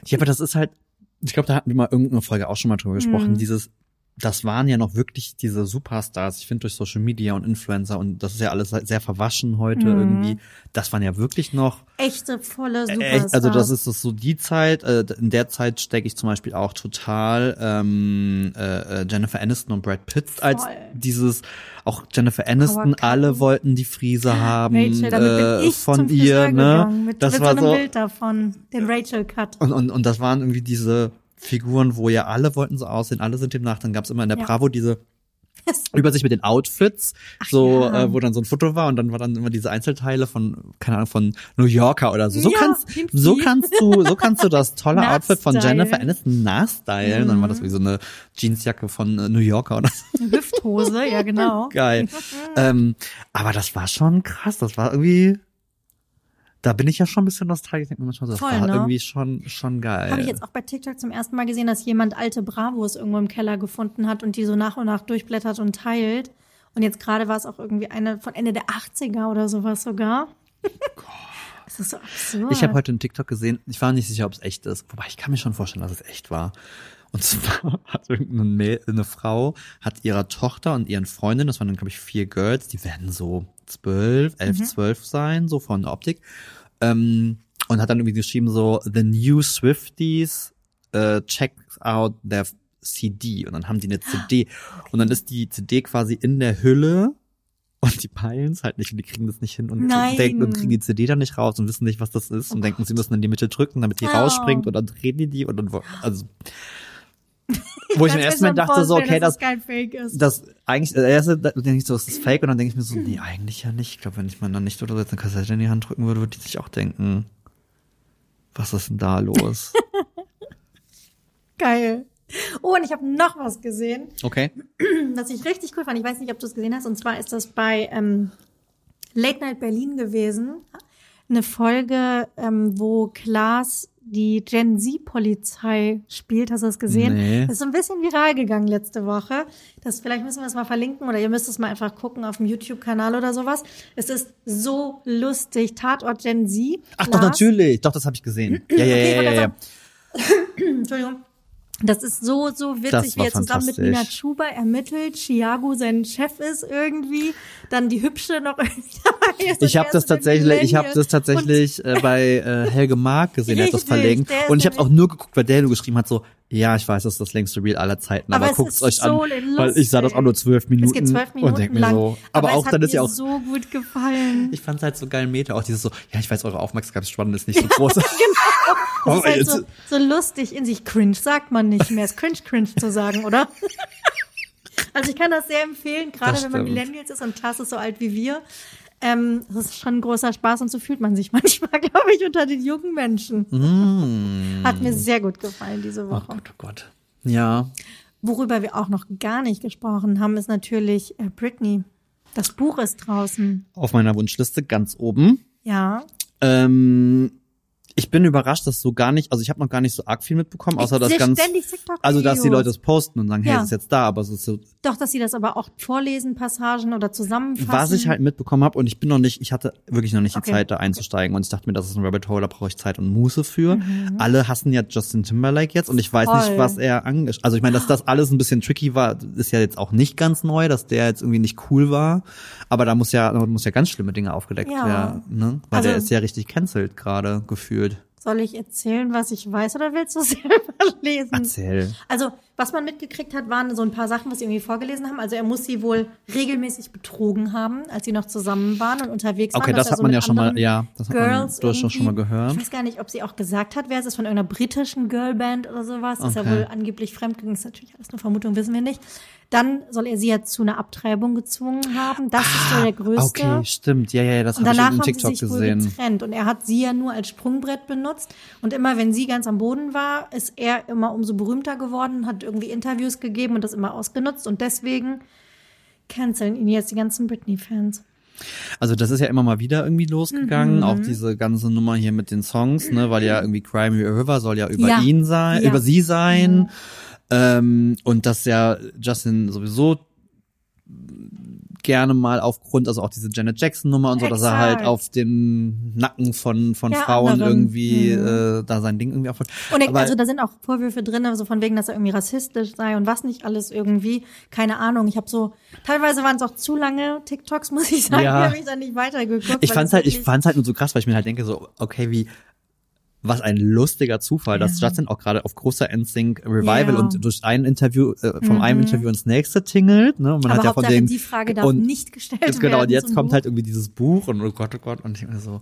Ja, aber das ist halt Ich glaube, da hatten wir mal irgendeine Folge auch schon mal drüber gesprochen. Mhm. Dieses, das waren ja noch wirklich diese Superstars. Ich finde durch Social Media und Influencer und das ist ja alles sehr verwaschen heute Mhm. irgendwie. Das waren ja wirklich noch Echte, volle Superstars. Also das ist so die Zeit, äh, in der Zeit stecke ich zum Beispiel auch total ähm, äh, äh, Jennifer Aniston und Brad Pitt als Voll. dieses, auch Jennifer Aniston, alle wollten die Friese haben Rachel, damit äh, bin ich von ihr, Friseur ne? mit, das mit war so einem Bild davon, den Rachel-Cut. und, und, und das waren irgendwie diese Figuren, wo ja alle wollten so aussehen, alle sind dem nach. Dann gab's immer in der Ja. Bravo diese Übersicht mit den Outfits, so ja. äh, wo dann so ein Foto war und dann war dann immer diese Einzelteile von keine Ahnung von New Yorker oder so. So Ja, kannst so kannst du so kannst du das tolle Outfit von. Jennifer Aniston nachstylen. Dann war das wie so eine Jeansjacke von äh, New Yorker oder so. Hüfthose, ja genau. Geil. ähm, aber das war schon krass. Das war irgendwie da bin ich ja schon ein bisschen nostalgisch. Ich denke mir manchmal so, das Voll, war ne? irgendwie schon schon geil. Habe ich jetzt auch bei TikTok zum ersten Mal gesehen, dass jemand alte Bravos irgendwo im Keller gefunden hat und die so nach und nach durchblättert und teilt. Und jetzt gerade war es auch irgendwie eine von Ende der 80er oder sowas sogar. Das ist so absurd. Ich habe heute einen TikTok gesehen, ich war nicht sicher, ob es echt ist. Wobei ich kann mir schon vorstellen, dass es echt war. Und zwar hat irgendeine Frau, hat ihrer Tochter und ihren Freundinnen, das waren dann, glaube ich, vier Girls, die werden so zwölf, elf, zwölf sein, so von der Optik. Ähm, und hat dann irgendwie geschrieben so, the new Swifties äh, check out their CD. Und dann haben die eine CD. Und dann ist die CD quasi in der Hülle und die peilen es halt nicht und die kriegen das nicht hin und denken und kriegen die CD dann nicht raus und wissen nicht, was das ist und denken, sie müssen in die Mitte drücken, damit die Oh. rausspringt und dann drehen die die und dann, also, wo ich mir erstmal schon dachte, so, okay, dass das, kein Fake ist. das eigentlich, äh, erste, da denke ich so, ist das fake? Und dann denke ich mir so, nee, eigentlich ja nicht. Ich glaube, wenn ich meiner nicht oder so jetzt eine Kassette in die Hand drücken würde, würde die sich auch denken, was ist denn da los? Geil. Oh, und ich habe noch was gesehen, Okay. was ich richtig cool fand. Ich weiß nicht, ob du es gesehen hast. Und zwar ist das bei ähm, Late Night Berlin gewesen. Eine Folge, ähm, wo Klaas die Gen Z-Polizei spielt. Hast du das gesehen? Nee. Das ist so ein bisschen viral gegangen letzte Woche. Das, vielleicht müssen wir es mal verlinken oder ihr müsst es mal einfach gucken auf dem YouTube-Kanal oder sowas. Es ist so lustig. Tatort Gen Z. Ach doch, Klaas- natürlich. Doch, das habe ich gesehen. Ja, ja, Okay, ja, ja, ja. Entschuldigung. Das ist so, so witzig, Das wie er zusammen mit. Nina Schuber ermittelt, Chiago sein Chef ist irgendwie, dann die Hübsche noch irgendwie dabei ist. Ich habe er das ist so tatsächlich, ich habe das tatsächlich bei äh, Helge Mark gesehen, der hat das Richtig, verlinkt. Und ich habe auch nur geguckt, weil der geschrieben hat, so, ja, ich weiß, das ist das längste Reel aller Zeiten, aber, Aber es guckt's ist euch so an, weil ich sah das auch nur zwölf Minuten, Es geht zwölf Minuten und denk mir lang. so, aber, es auch hat dann ist ja mir auch, so gut gefallen. ich fand's halt so geil Meter, auch dieses so, ja, ich weiß, eure Aufmerksamkeitsspanne ist nicht so groß. Das Oh, ist halt jetzt- so, so lustig in sich. Cringe sagt man nicht mehr. Es ist cringe, cringe zu sagen, oder? Also ich kann das sehr empfehlen, gerade Das wenn man. Millennials ist und Klaas ist so alt wie wir. Ähm, das ist schon ein großer Spaß und so fühlt man sich manchmal, glaube ich, unter den jungen Menschen. Mm. Hat mir sehr gut gefallen diese Oh Woche. Gott, oh Gott. Ja, Worüber wir auch noch gar nicht gesprochen haben, ist natürlich äh, Britney. Das Buch ist draußen. auf meiner Wunschliste ganz oben. Ja. Ähm, ich bin überrascht, dass so gar nicht, also ich habe noch gar nicht so arg viel mitbekommen, außer dass ganz, also dass die Leute es posten und sagen, hey, Ja. es ist jetzt da, aber es ist so, Doch, dass sie das aber auch vorlesen, Passagen oder zusammenfassen. was ich halt mitbekommen habe und ich bin noch nicht, ich hatte wirklich noch nicht Okay. die Zeit da einzusteigen und ich dachte mir, das ist ein Rabbit Hole, da brauche ich Zeit und Muße für. Mhm. Alle hassen ja Justin Timberlake jetzt und ich weiß Voll. nicht, was er angesch, also ich meine, dass das alles ein bisschen tricky war, ist ja jetzt auch nicht ganz neu, dass der jetzt irgendwie nicht cool war, aber da muss ja, da muss ja ganz schlimme Dinge aufgedeckt Ja. werden, ne? Weil Also- der ist ja richtig cancelled gerade gefühlt. Soll ich erzählen, was ich weiß, oder willst du selber lesen? Erzähl. Also, was man mitgekriegt hat, waren so ein paar Sachen, was sie irgendwie vorgelesen haben. Also, er muss sie wohl regelmäßig betrogen haben, als sie noch zusammen waren und unterwegs waren. Okay, das hat so man ja schon mal, ja, das hat man Girls durchaus schon mal gehört. Ich weiß gar nicht, ob sie auch gesagt hat, wer es ist, von irgendeiner britischen Girlband oder sowas. Ist ja Okay. wohl angeblich fremdgegangen. Ist natürlich alles nur Vermutung, wissen wir nicht. Dann soll er sie ja zu einer Abtreibung gezwungen haben. Das ist so der größte. Ah, Okay, stimmt. Ja, ja, ja, das habe ich in haben TikTok sie sich gesehen. wohl getrennt. Und er hat sie ja nur als Sprungbrett benutzt. Und immer, wenn sie ganz am Boden war, ist er immer umso berühmter geworden, hat irgendwie Interviews gegeben und das immer ausgenutzt. Und deswegen canceln ihn jetzt die ganzen Britney-Fans. Also das ist ja immer mal wieder irgendwie Mhm. losgegangen, auch diese ganze Nummer hier mit den Songs, ne, weil ja irgendwie Cry Me a River soll ja über Ja. ihn sein, Ja. über sie sein. Ähm, und dass ja Justin sowieso gerne mal aufgrund, also auch diese Janet Jackson Nummer und so, dass er halt Exakt. auf dem Nacken von von Ja, Frauen anderen. irgendwie Mhm. äh, da sein Ding irgendwie aufholt. Und Aber- also da sind auch Vorwürfe drin, so von wegen, dass er irgendwie rassistisch sei und was nicht alles irgendwie. Keine Ahnung. Ich habe so, teilweise waren es auch zu lange TikToks, muss ich sagen. Ja. Habe ich dann nicht weitergeguckt. Ich fand's es halt, ich fand's halt nur so krass, weil ich mir halt denke so, okay, wie was ein lustiger Zufall, dass Ja. Justin auch gerade auf großer NSYNC Revival Ja. und durch ein Interview äh, vom Mhm. einem Interview ins nächste tingelt, ne? Und man Aber hat ja von dem die Frage darf und nicht gestellt jetzt werden. genau und jetzt kommt Buch. halt irgendwie dieses Buch und oh Gott, oh Gott und ich so,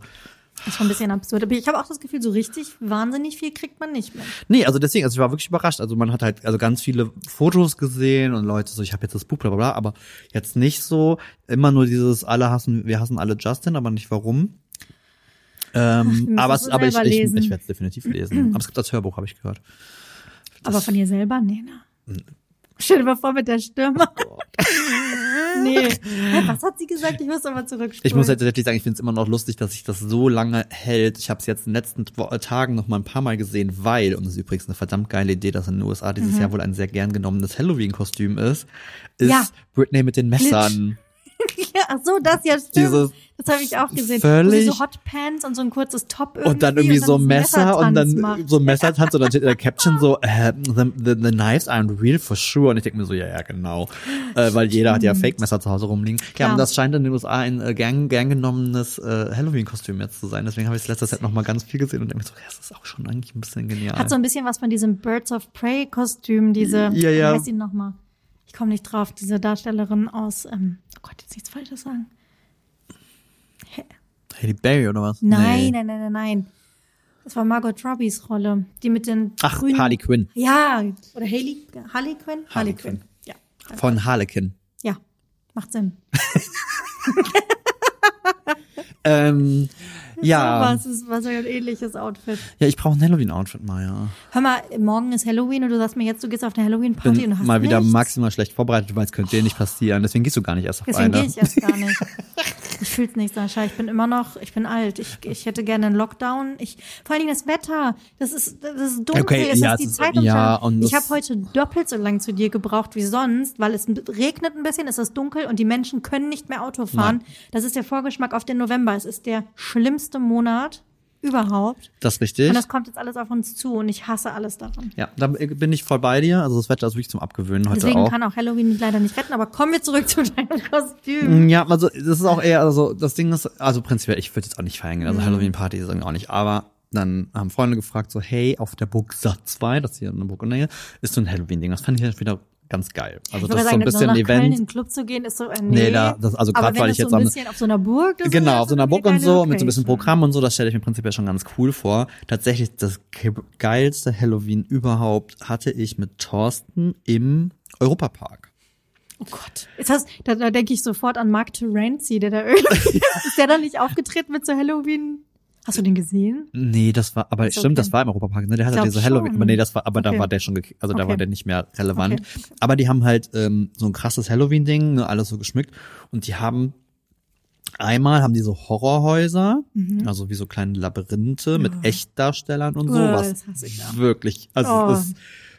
Das ist schon ein bisschen absurd. Aber ich habe auch das Gefühl, so richtig wahnsinnig viel kriegt man nicht mehr. Nee, also deswegen, also ich war wirklich überrascht. Also man hat halt also ganz viele Fotos gesehen und Leute so, ich habe jetzt das Buch, bla bla bla, aber jetzt nicht so immer nur dieses alle hassen, wir hassen alle Justin, aber nicht warum. Ähm, aber es aber ich, ich, ich werde es definitiv lesen. aber es gibt das Hörbuch, habe ich gehört. Aber von ihr selber? Nee, ne? Stell dir mal vor mit der Stimme. nee. Hä, Was hat sie gesagt? Ich muss aber zurückspulen. Ich muss halt tatsächlich sagen, ich finde es immer noch lustig, dass sich das so lange hält. Ich habe es jetzt in den letzten äh, Tagen noch mal ein paar Mal gesehen, weil, und das ist übrigens eine verdammt geile Idee, dass in den USA dieses Jahr wohl ein sehr gern genommenes Halloween-Kostüm ist, ist Mhm. Ja. Britney mit den Messern. ja, ach so, das ja stimmt. Dieses das habe ich auch gesehen. völlig- so Hotpants und so ein kurzes Top irgendwie. und dann irgendwie so ein Messer und dann macht. so ein Messertanz und dann steht in der Caption so äh, the, the, the knives aren't real for sure und ich denke mir so ja ja genau äh, weil jeder hat ja Fake Messer zu Hause rumliegen ja Klar. und das scheint in den USA ein äh, gern, gern genommenes äh, Halloween Kostüm jetzt zu sein deswegen habe ich es letzter Zeit noch mal ganz viel gesehen und denke mir so ja das ist auch schon eigentlich ein bisschen genial Hat so ein bisschen was von diesem Birds of Prey Kostüm, diese, Ja, ja. wie heißt die nochmal? Ich komme nicht drauf, diese Darstellerin aus, ähm, Gott, jetzt nichts Falsches sagen. Haley Berry oder was Nein, Nee. nein, nein, nein, nein. Das war Margot Robbies Rolle, die mit den ach grünen. Harley Quinn Ja, oder Haley, Harley Quinn? Harley Quinn. Ja. von Harlequin Ja, macht Sinn. ähm, ja So was ist was ein ähnliches Outfit. ja ich brauche ein Halloween Outfit mal ja Hör mal, morgen ist Halloween und du sagst mir jetzt, du gehst auf eine Halloween-Party und hast mal wieder nichts. maximal schlecht vorbereitet du meinst könnte dir nicht passieren deswegen gehst du gar nicht erst auf Deswegen eine gehe ich erst gar nicht. Ich fühl's nicht, Sascha. Ich bin immer noch, ich bin alt. Ich, ich hätte gerne einen Lockdown. Ich, vor allen Dingen das Wetter. Das ist, das ist dunkel. Okay, es ja, ist die Zeitumstellung. ja, und ich habe heute doppelt so lang zu dir gebraucht wie sonst, weil es regnet ein bisschen, es ist dunkel und die Menschen können nicht mehr Auto fahren. Das ist der Vorgeschmack auf den November. Es ist der schlimmste Monat überhaupt. das ist richtig Und das kommt jetzt alles auf uns zu und ich hasse alles daran. Ja, da bin ich voll bei dir. Also das Wetter ist wirklich zum Abgewöhnen heute Deswegen auch. kann auch Halloween mich leider nicht retten, aber kommen wir zurück zu deinem Kostüm. Mm, Ja, also das ist auch eher, also das Ding ist, also prinzipiell, ich würde jetzt auch nicht feiern gehen. Also Mhm. Halloween-Party ist irgendwie auch nicht. Aber dann haben Freunde gefragt, so, hey, auf der Burg Sat 2, das ist hier in der Burg in der Nähe, ist so ein Halloween-Ding. Das fand ich halt wieder ganz geil. Also das ist so sagen, ein bisschen nach ein Köln in Event. den Club zu gehen, ist so ein nee. Nee, da- das- also wenn weil ich jetzt so ein bisschen auf so einer Burg ist, Genau, auf so einer Burg und so, mit so ein bisschen. Programm und so, das stelle ich mir prinzipiell schon ganz cool vor. Tatsächlich, das ge- geilste Halloween überhaupt hatte ich mit Thorsten im Europapark. Oh Gott. Ist das, da, da denke ich sofort an Mark Terenzi, der da irgendwie, ist der da nicht aufgetreten mit so Halloween? Hast du den gesehen? Nee, das war, aber stimmt, okay. das war im Europapark, ne? Der hatte diese Halloween, aber nee, das war, aber da Okay. war der schon, also da Okay. war der nicht mehr relevant. Aber die haben halt ähm, so ein krasses Halloween-Ding, ne, alles so geschmückt. Und die haben einmal haben die so Horrorhäuser, also wie so kleine Labyrinthe mit Echtdarstellern und so, Oh, was das hasse ich ja. wirklich, also Oh. es ist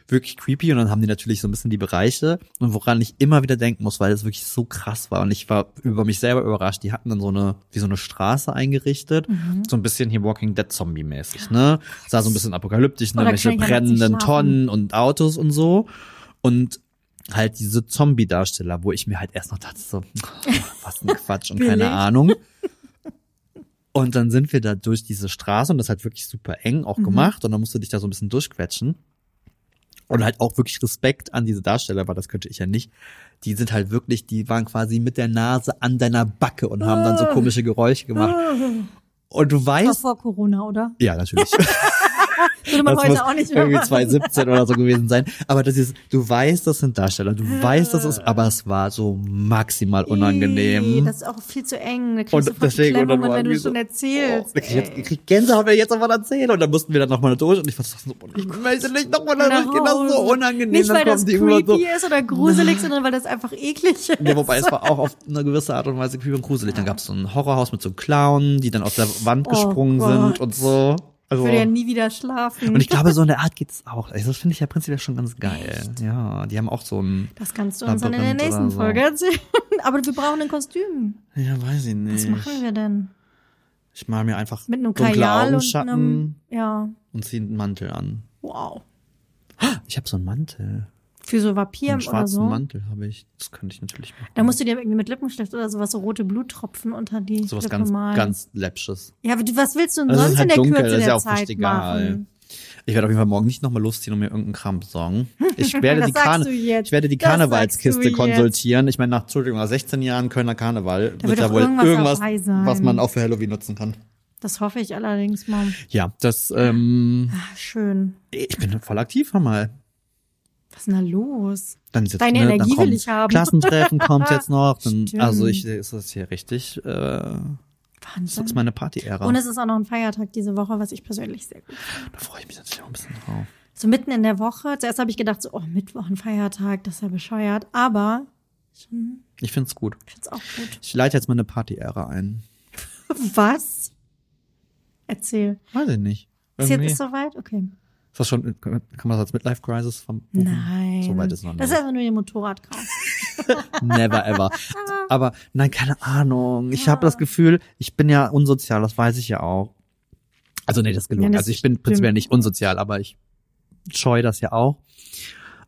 wirklich creepy und dann haben die natürlich so ein bisschen die Bereiche und woran ich immer wieder denken muss, weil es wirklich so krass war und ich war über mich selber überrascht. Die hatten dann so eine wie so eine Straße eingerichtet, Mhm. so ein bisschen hier Walking Dead Zombie mäßig, ne? Sah so ein bisschen apokalyptisch, ne? Welche brennenden. Tonnen und Autos und so und halt diese Zombie-Darsteller, wo ich mir halt erst noch dachte so, was ein Quatsch und keine. Ahnung. Und dann sind wir da durch diese Straße und das ist halt wirklich super eng Mhm. auch gemacht und dann musst du dich da so ein bisschen durchquetschen. Und halt auch wirklich Respekt an diese Darsteller, weil das könnte ich ja nicht. Die sind halt wirklich, die waren quasi mit der Nase an deiner Backe und haben dann so komische Geräusche gemacht. Und du Das war weißt, vor Corona, oder? ja, natürlich. Würde man Das heute muss auch nicht irgendwie machen. 2017 oder so gewesen sein. Aber das ist, du weißt, das sind Darsteller, du weißt, das ist, aber es war so maximal unangenehm. Das ist auch viel zu eng. Da kriegst Und du deswegen, und dann war wenn du irgendwie schon so, erzählst. Oh, ich, jetzt, ich krieg Gänsehaut, wenn ich jetzt davon erzähle. Und dann mussten wir dann nochmal durch. Und ich war so, ich möchte nicht nochmal durchgehen, das ist so unangenehm. Nicht, weil das creepy so. ist oder gruselig, sondern weil das einfach eklig ist. Ja, wobei es war auch auf eine gewisse Art und Weise creepy und gruselig. Dann gab es so ein Horrorhaus mit so Clownen, die dann aus der Wand Oh gesprungen Gott. sind und so. Also, Ich würde ja nie wieder schlafen. und ich glaube, so in der Art geht's auch. Also das finde ich ja prinzipiell schon ganz geil. Ja, die haben auch so ein das kannst du uns dann in der Labyrinth nächsten so. Folge erzählen. aber wir brauchen ein Kostüm. Ja, weiß ich nicht. Was machen wir denn? Ich mal mir einfach Mit einem Kajal und Augenschatten einem, ja, und ziehe einen Mantel an. wow. Ich habe so einen Mantel. Für so Vampir einen oder schwarzen so. Mantel habe ich. Das könnte ich natürlich machen. Da musst du dir irgendwie mit Lippenstift oder sowas so rote Bluttropfen unter die Sowas Lippe ganz, malen. ganz läppsches. Ja, aber du, was willst du denn Also sonst halt in der dunkel, Kürze das ist der ja auch Zeit egal. machen? Ich werde auf jeden Fall morgen nicht nochmal losziehen und mir irgendeinen Kram besorgen. Ich werde, die, Karne ich werde die Karnevalskiste konsultieren. Ich meine, nach, Entschuldigung, nach 16 Jahren Kölner Karneval Da wird doch wohl irgendwas was man auch für Halloween nutzen kann. Das hoffe ich allerdings mal. Ja, das, ähm, Ah, schön. ich bin voll aktiv mal. Was ist denn da los? Dann ist jetzt, Deine ne, Energie will ich haben. Klassentreffen kommt jetzt noch. Dann, also ich, ist das hier richtig, äh, das Wahnsinn. ist meine Party-Ära. Und es ist auch noch ein Feiertag diese Woche, was ich persönlich sehr gut finde. Da freue ich mich natürlich auch ein bisschen drauf. So mitten in der Woche. Zuerst habe ich gedacht, so, oh, Mittwoch ein Feiertag, das ist ja bescheuert. Aber schon, Ich find's gut. ich finde es auch gut. Ich leite jetzt meine Party-Ära ein. Was? Erzähl. Weiß ich nicht. Ist Irgendwie- jetzt soweit? Okay. Ist das schon, kann man das als Midlife Crisis vom Nein. So weit ist noch nicht. Das ist einfach nur die Motorradkauf. Never ever. Aber nein, keine Ahnung. Ich habe das Gefühl, ich bin ja unsozial, das weiß ich ja auch. Also nee, das ist gelogen. Ja, das also ich bin stimmt. prinzipiell nicht unsozial, aber ich scheue das ja auch.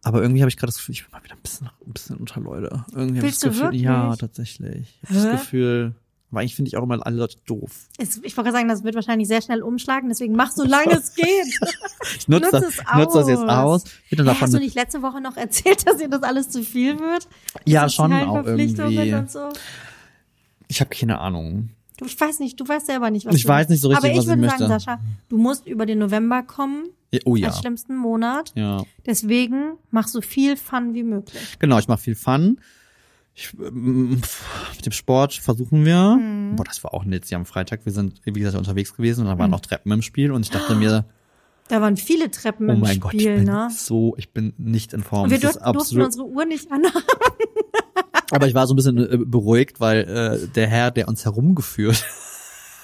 Aber irgendwie habe ich gerade das Gefühl, ich bin mal wieder ein bisschen, ein bisschen unter Leute. Irgendwie habe ich das du Gefühl, wirklich? ja, tatsächlich. Ich habe das Gefühl, aber eigentlich finde ich auch immer alle Leute doof. Es, ich wollte sagen, das wird wahrscheinlich sehr schnell umschlagen, deswegen mach so lange es geht. Ich nutze Nutz das, es nutze das jetzt aus. Bitte davon. Hast du nicht letzte Woche noch erzählt, dass ihr das alles zu viel wird? ja, Mit schon auch irgendwie. So? Ich habe keine Ahnung. Du, ich weiß nicht, du weißt selber nicht, was Ich du weiß nicht so richtig, Aber ich was ich würde möchte. sagen, Sascha, du musst über den November kommen, Ja, Oh ja. als schlimmsten Monat. Ja. Deswegen mach so viel Fun wie möglich. Genau, ich mache viel Fun. Ich, ähm, mit dem Sport versuchen wir. Mhm. Boah, das war auch nett. Sie am Freitag, wir sind, wie gesagt, unterwegs gewesen und da Mhm. waren noch Treppen im Spiel und ich dachte mir, Da waren viele Treppen oh im mein Gott, ich Spiel, bin ne? so, ich bin nicht in Form. Und wir Das dur ist durften unsere Uhr nicht anhaben. Aber ich war so ein bisschen äh, beruhigt, weil äh, der Herr, der uns herumgeführt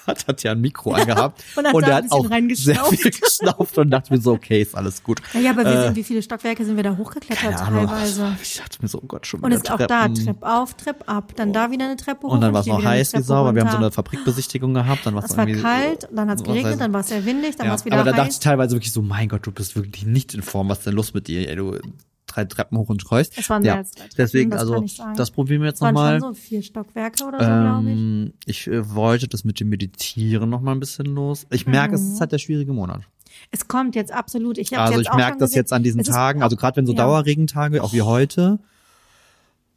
hat, hat ja ein Mikro angehabt Und hat der ein bisschen auch sehr viel geschnauft und dachte mir so, okay, ist alles gut. Naja, aber wir Äh, sind, wie viele Stockwerke sind wir da hochgeklettert teilweise? Ich dachte mir so, oh Gott, schon Und wieder es ist auch da, Treppen. Trepp auf, Trepp ab, dann da wieder eine Treppe hoch. Und dann war es noch heiß wie Treppe Sau, weil wir haben so eine Fabrikbesichtigung gehabt. Dann war's Es war kalt, dann hat es geregnet, dann war es sehr windig, dann Ja, war es wieder aber da dachte heiß. ich teilweise wirklich so, mein Gott, du bist wirklich nicht in Form. Was ist denn los mit dir? Ey, du drei Treppen hoch und kreust. Es waren mehr ja, als drei Treppen, Deswegen, das also das probieren wir jetzt nochmal. so vier Stockwerke oder so, glaube ich. Ähm, ich äh, wollte das mit dem Meditieren noch mal ein bisschen los. Ich merke, es Mhm. ist halt der schwierige Monat. Es kommt jetzt absolut. Ich Also jetzt ich merke das gesehen. jetzt an diesen Tagen, also gerade wenn so ja. Dauerregentage, auch wie heute.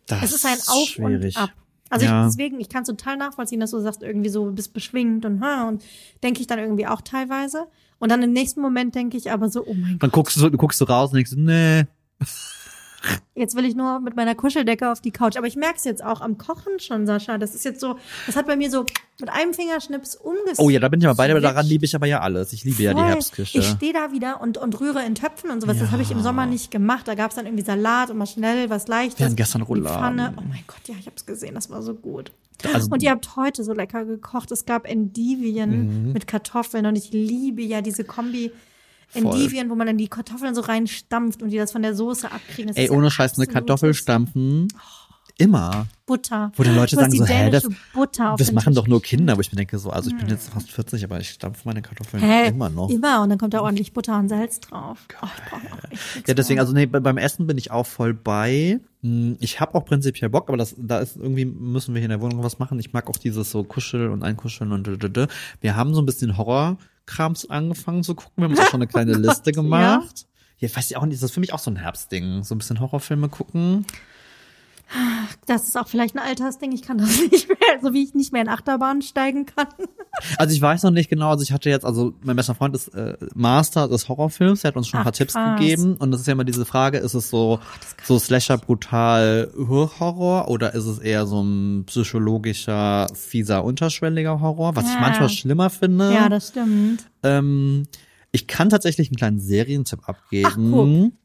Das Es ist ein Auf schwierig. und Ab. Also Ja. ich, deswegen, ich kann es total nachvollziehen, dass du sagst, irgendwie so, bist beschwingt und ha, und denke ich dann irgendwie auch teilweise. Und dann im nächsten Moment denke ich aber so, oh mein Gott, Dann guckst du, so- du guckst so raus und denkst, nee, jetzt will ich nur mit meiner Kuscheldecke auf die Couch. Aber ich merke es jetzt auch am Kochen schon, Sascha. Das ist jetzt so, das hat bei mir so mit einem Fingerschnips umgesetzt. Oh ja, da bin ich aber beide, daran liebe ich aber ja alles. Ich liebe ja die Voll. Herbstküche. Ich stehe da wieder und, und rühre in Töpfen und sowas. Das Ja. habe ich im Sommer nicht gemacht. Da gab es dann irgendwie Salat und mal schnell was Leichtes. Wir hatten gestern Rouladen. Oh mein Gott, ja, ich habe es gesehen. Das war so gut. Also- und ihr habt heute so lecker gekocht. Es gab Endivien Mhm. mit Kartoffeln und ich liebe ja diese Kombi. Endivien, wo man dann die Kartoffeln so reinstampft und die das von der Soße abkriegen. Das Ey, ohne Scheiß, eine Kartoffel stampfen. Immer. Butter. Wo die Leute sagen die so, hä, das, das machen doch nur Kinder. Wo ich mir denke so, also ich bin jetzt fast 40, aber ich stampfe meine Kartoffeln Hä? immer noch. Immer. Und dann kommt da ordentlich Butter und Salz drauf. Oh, Ja, deswegen, also nee, bei- beim Essen bin ich auch voll bei. Hm, Ich habe auch prinzipiell Bock, aber das, da ist irgendwie müssen wir hier in der Wohnung was machen. Ich mag auch dieses so Kuschel und Einkuscheln und dödödö. Wir haben so ein bisschen Horrorkrams angefangen zu gucken. Wir haben uns auch schon eine kleine Liste gemacht. Ja, weiß ich auch nicht, das ist für mich auch so ein Herbstding. So ein bisschen Horrorfilme gucken. Das ist auch vielleicht ein Altersding. Ich kann das nicht mehr, so wie ich nicht mehr in Achterbahn steigen kann. Also ich weiß noch nicht genau, also ich hatte jetzt, also mein bester Freund ist äh, Master des Horrorfilms, der hat uns schon ein Ach, paar Tipps krass. gegeben und das ist ja immer diese Frage, ist es so, so Slasher brutal Horror oder ist es eher so ein psychologischer, fieser, unterschwelliger Horror, was ich Ja. manchmal schlimmer finde. Ja, das stimmt. ähm, ich kann tatsächlich einen kleinen Serientipp Ach, abgeben.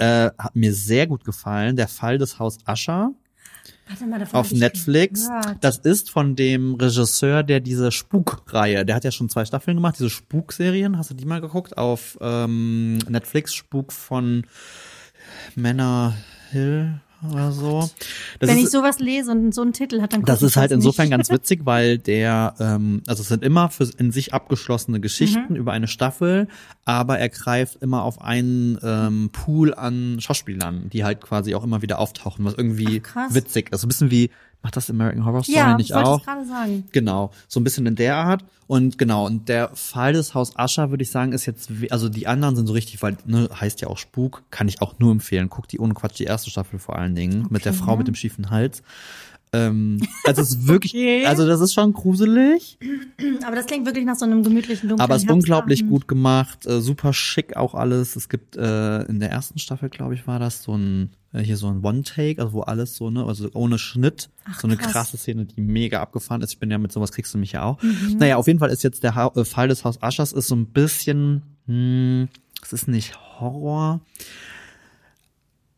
Äh, hat mir sehr gut gefallen, der Fall des Haus Ascher mal, auf Netflix. Das ist von dem Regisseur, der diese Spukreihe, der hat ja schon zwei Staffeln gemacht, diese Spukserien. Hast du die mal geguckt? Auf ähm, Netflix Spuk von Männer Hill oder so. Das Wenn ist, ich sowas lese und so einen Titel hat, dann das ist halt das insofern ganz witzig, weil der, ähm, also es sind immer für in sich abgeschlossene Mhm. Geschichten über eine Staffel, aber er greift immer auf einen ähm, Pool an Schauspielern, die halt quasi auch immer wieder auftauchen, was irgendwie Ach, witzig ist. So ein bisschen wie, macht das American Horror Story Ja, nicht auch? ich gerade sagen. Genau, so ein bisschen in der Art. Und genau, und der Fall des Haus Ascher, würde ich sagen, ist jetzt, also die anderen sind so richtig, weil, ne, heißt ja auch Spuk, kann ich auch nur empfehlen. Guck die ohne Quatsch, die erste Staffel vor allen Dingen, mit der Frau mit dem schiefen Hals. Ähm, also es ist wirklich, Okay. also das ist schon gruselig, Aber das klingt wirklich nach so einem gemütlichen, dunklen aber es ist unglaublich gut gemacht, äh, super schick auch alles. Es gibt äh, in der ersten Staffel, glaube ich, war das so ein hier so ein One-Take, also wo alles so, ne, also ohne Schnitt, Ach, so eine krass. krasse Szene, die mega abgefahren ist. Ich bin ja mit sowas kriegst du mich ja auch. Mhm. Naja, auf jeden Fall ist jetzt der ha äh, Fall des Haus Aschers ist so ein bisschen, hm, es ist nicht Horror.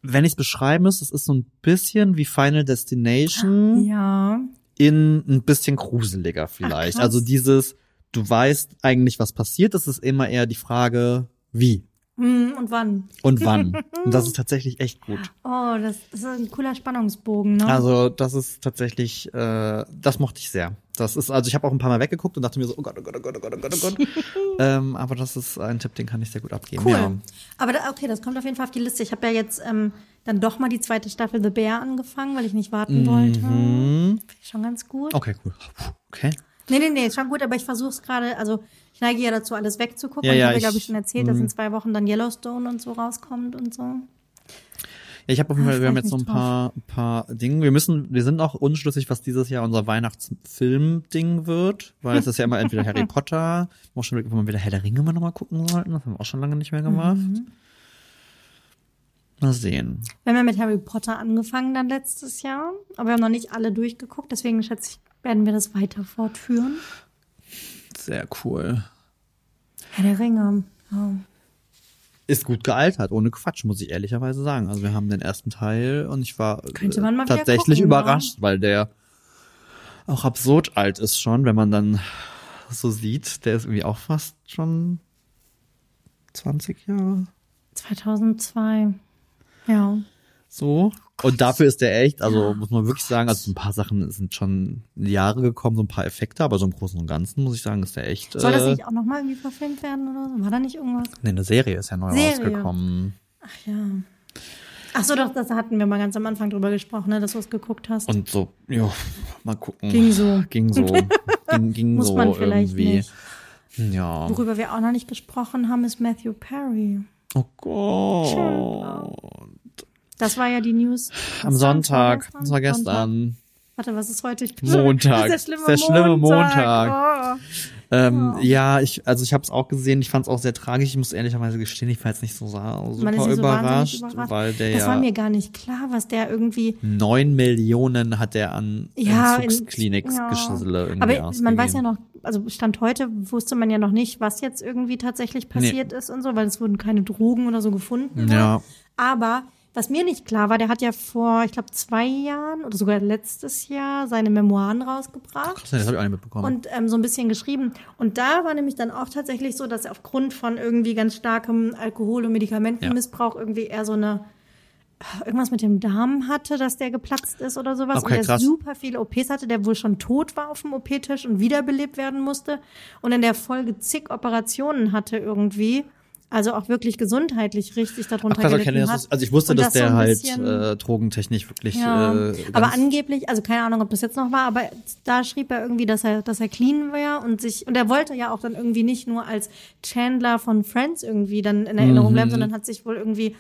Wenn ich es beschreiben müsste, es ist so ein bisschen wie Final Destination Ja. in ein bisschen gruseliger vielleicht. krass. also dieses, du weißt eigentlich, was passiert, es ist immer eher die Frage, wie und wann? und wann. und das ist tatsächlich echt gut. Oh, das ist ein cooler Spannungsbogen, ne? Also das ist tatsächlich, äh, das mochte ich sehr. Das ist, also ich habe auch ein paar Mal weggeguckt und dachte mir so, oh Gott, oh Gott, oh Gott, oh Gott, oh Gott, oh Gott. ähm, aber das ist ein Tipp, den kann ich sehr gut abgeben. Cool. Ja. Aber da, okay, das kommt auf jeden Fall auf die Liste. Ich habe ja jetzt ähm, dann doch mal die zweite Staffel The Bear angefangen, weil ich nicht warten wollte. Mhm. Finde ich schon ganz gut. Okay, cool. Okay. Nee, nee, nee, ist schon gut, aber ich versuche es gerade, also ich neige ja dazu, alles wegzugucken. Ja, und ich ja, habe ja, ich- glaube ich, schon erzählt, dass mhm. in zwei Wochen dann Yellowstone und so rauskommt und so. Ja, ich habe auf jeden Ah, Fall, wir haben jetzt so ein paar, ein paar Dinge. Wir müssen, wir sind auch unschlüssig, was dieses Jahr unser Weihnachtsfilm-Ding wird, weil es ist ja immer entweder Harry Potter, auch schon wir wieder Herr der Ringe mal nochmal gucken sollten. Das haben wir auch schon lange nicht mehr gemacht. Mhm. Mal sehen. Wir haben ja mit Harry Potter angefangen dann letztes Jahr, aber wir haben noch nicht alle durchgeguckt, deswegen schätze ich, werden wir das weiter fortführen. Sehr cool. Herr der Ringe. Ja. Ist gut gealtert, ohne Quatsch, muss ich ehrlicherweise sagen. Also wir haben den ersten Teil und ich war Könnte man mal wieder tatsächlich gucken, ne? überrascht, weil der auch absurd alt ist schon, wenn man dann so sieht. Der ist irgendwie auch fast schon 20 Jahre 2002. Ja. so. Und dafür ist der echt, also muss man wirklich sagen, also so ein paar Sachen sind schon Jahre gekommen, so ein paar Effekte, aber so im Großen und Ganzen muss ich sagen, ist der echt. Soll das äh, nicht auch nochmal irgendwie verfilmt werden oder so? War da nicht irgendwas? Nee, eine Serie ist ja neu Serie. rausgekommen. Ach ja. Ach so, doch, das hatten wir mal ganz am Anfang drüber gesprochen, ne, dass du es geguckt hast. Und so, ja, mal gucken. Ging so. Ging so. ging, ging Muss so man vielleicht irgendwie. nicht. Ja. Worüber wir auch noch nicht gesprochen haben, ist Matthew Perry. Oh Gott. Das war ja die News. Am Sonntag. Das war gestern. Warte, was ist heute? Montag. Das ist der schlimme Der schlimme Montag. Ähm, Oh. Ja, ich, also ich habe es auch gesehen. Ich fand es auch sehr tragisch. Ich muss ehrlicherweise gestehen, ich war jetzt nicht so Man super nicht so überrascht, weil der das war mir gar nicht klar, was der irgendwie. neun Millionen hat der an Ja, in- Entzugsklinik ja. Geschissele irgendwie Aber man ausgegeben. weiß ja noch, also Stand heute wusste man ja noch nicht, was jetzt irgendwie tatsächlich passiert ist und so, weil es wurden keine Drogen oder so gefunden. wohl. Ja. Aber was mir nicht klar war, der hat ja vor, ich glaube, zwei Jahren oder sogar letztes Jahr seine Memoiren rausgebracht. Krass, das habe ich auch nicht mitbekommen. und ähm, so ein bisschen geschrieben. Und da war nämlich dann auch tatsächlich so, dass er aufgrund von irgendwie ganz starkem Alkohol- und Medikamentenmissbrauch irgendwie eher so eine irgendwas mit dem Darm hatte, dass der geplatzt ist oder sowas. Okay, und der krass. super viele OPs hatte, der wohl schon tot war auf dem OP-Tisch und wiederbelebt werden musste. Und in der Folge zig Operationen hatte irgendwie. Also auch wirklich gesundheitlich richtig darunter Ach, krass, okay, gelitten das hat. ist, also ich wusste, Und dass das so der ein halt äh, drogentechnisch wirklich ja, äh, aber angeblich, also keine Ahnung, ob das jetzt noch war, aber da schrieb er irgendwie, dass er, dass er clean war und sich, und er wollte ja auch dann irgendwie nicht nur als Chandler von Friends irgendwie dann in Erinnerung Mhm. bleiben, sondern hat sich wohl irgendwie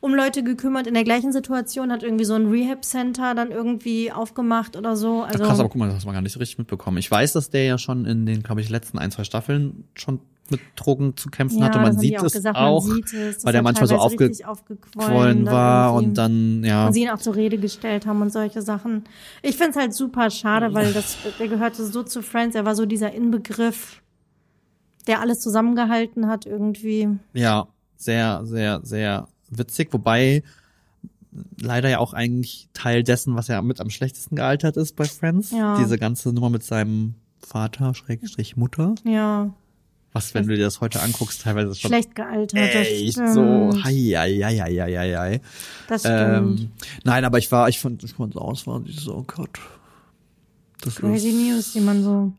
um Leute gekümmert in der gleichen Situation, hat irgendwie so ein Rehab-Center dann irgendwie aufgemacht oder so. Also, Ach, krass, aber guck mal, das hast du mal gar nicht so richtig mitbekommen. Ich weiß, dass der ja schon in den, glaube ich, letzten ein, zwei Staffeln schon mit Drogen zu kämpfen ja, hatte. Man sieht auch es gesagt, auch, man sieht es, weil der er manchmal so richtig aufgequollen war und dann, ja. und sie ihn auch zur Rede gestellt haben und solche Sachen. Ich find's halt super schade, weil das, der gehörte so zu Friends, er war so dieser Inbegriff, der alles zusammengehalten hat irgendwie. Ja, sehr, sehr, sehr witzig, wobei leider ja auch eigentlich Teil dessen, was ja mit am schlechtesten gealtert ist bei Friends. Ja. Diese ganze Nummer mit seinem Vater, Schrägstrich Mutter. Ja. Was, wenn du dir das heute anguckst, teilweise schon Schlecht gealtert. das echt so. Hei, hei, hei, hei, hei, hei. Das stimmt. Ähm, nein, aber ich war, ich fand, ich fand aus, war so, oh Gott. Das Crazy ist, News, die man so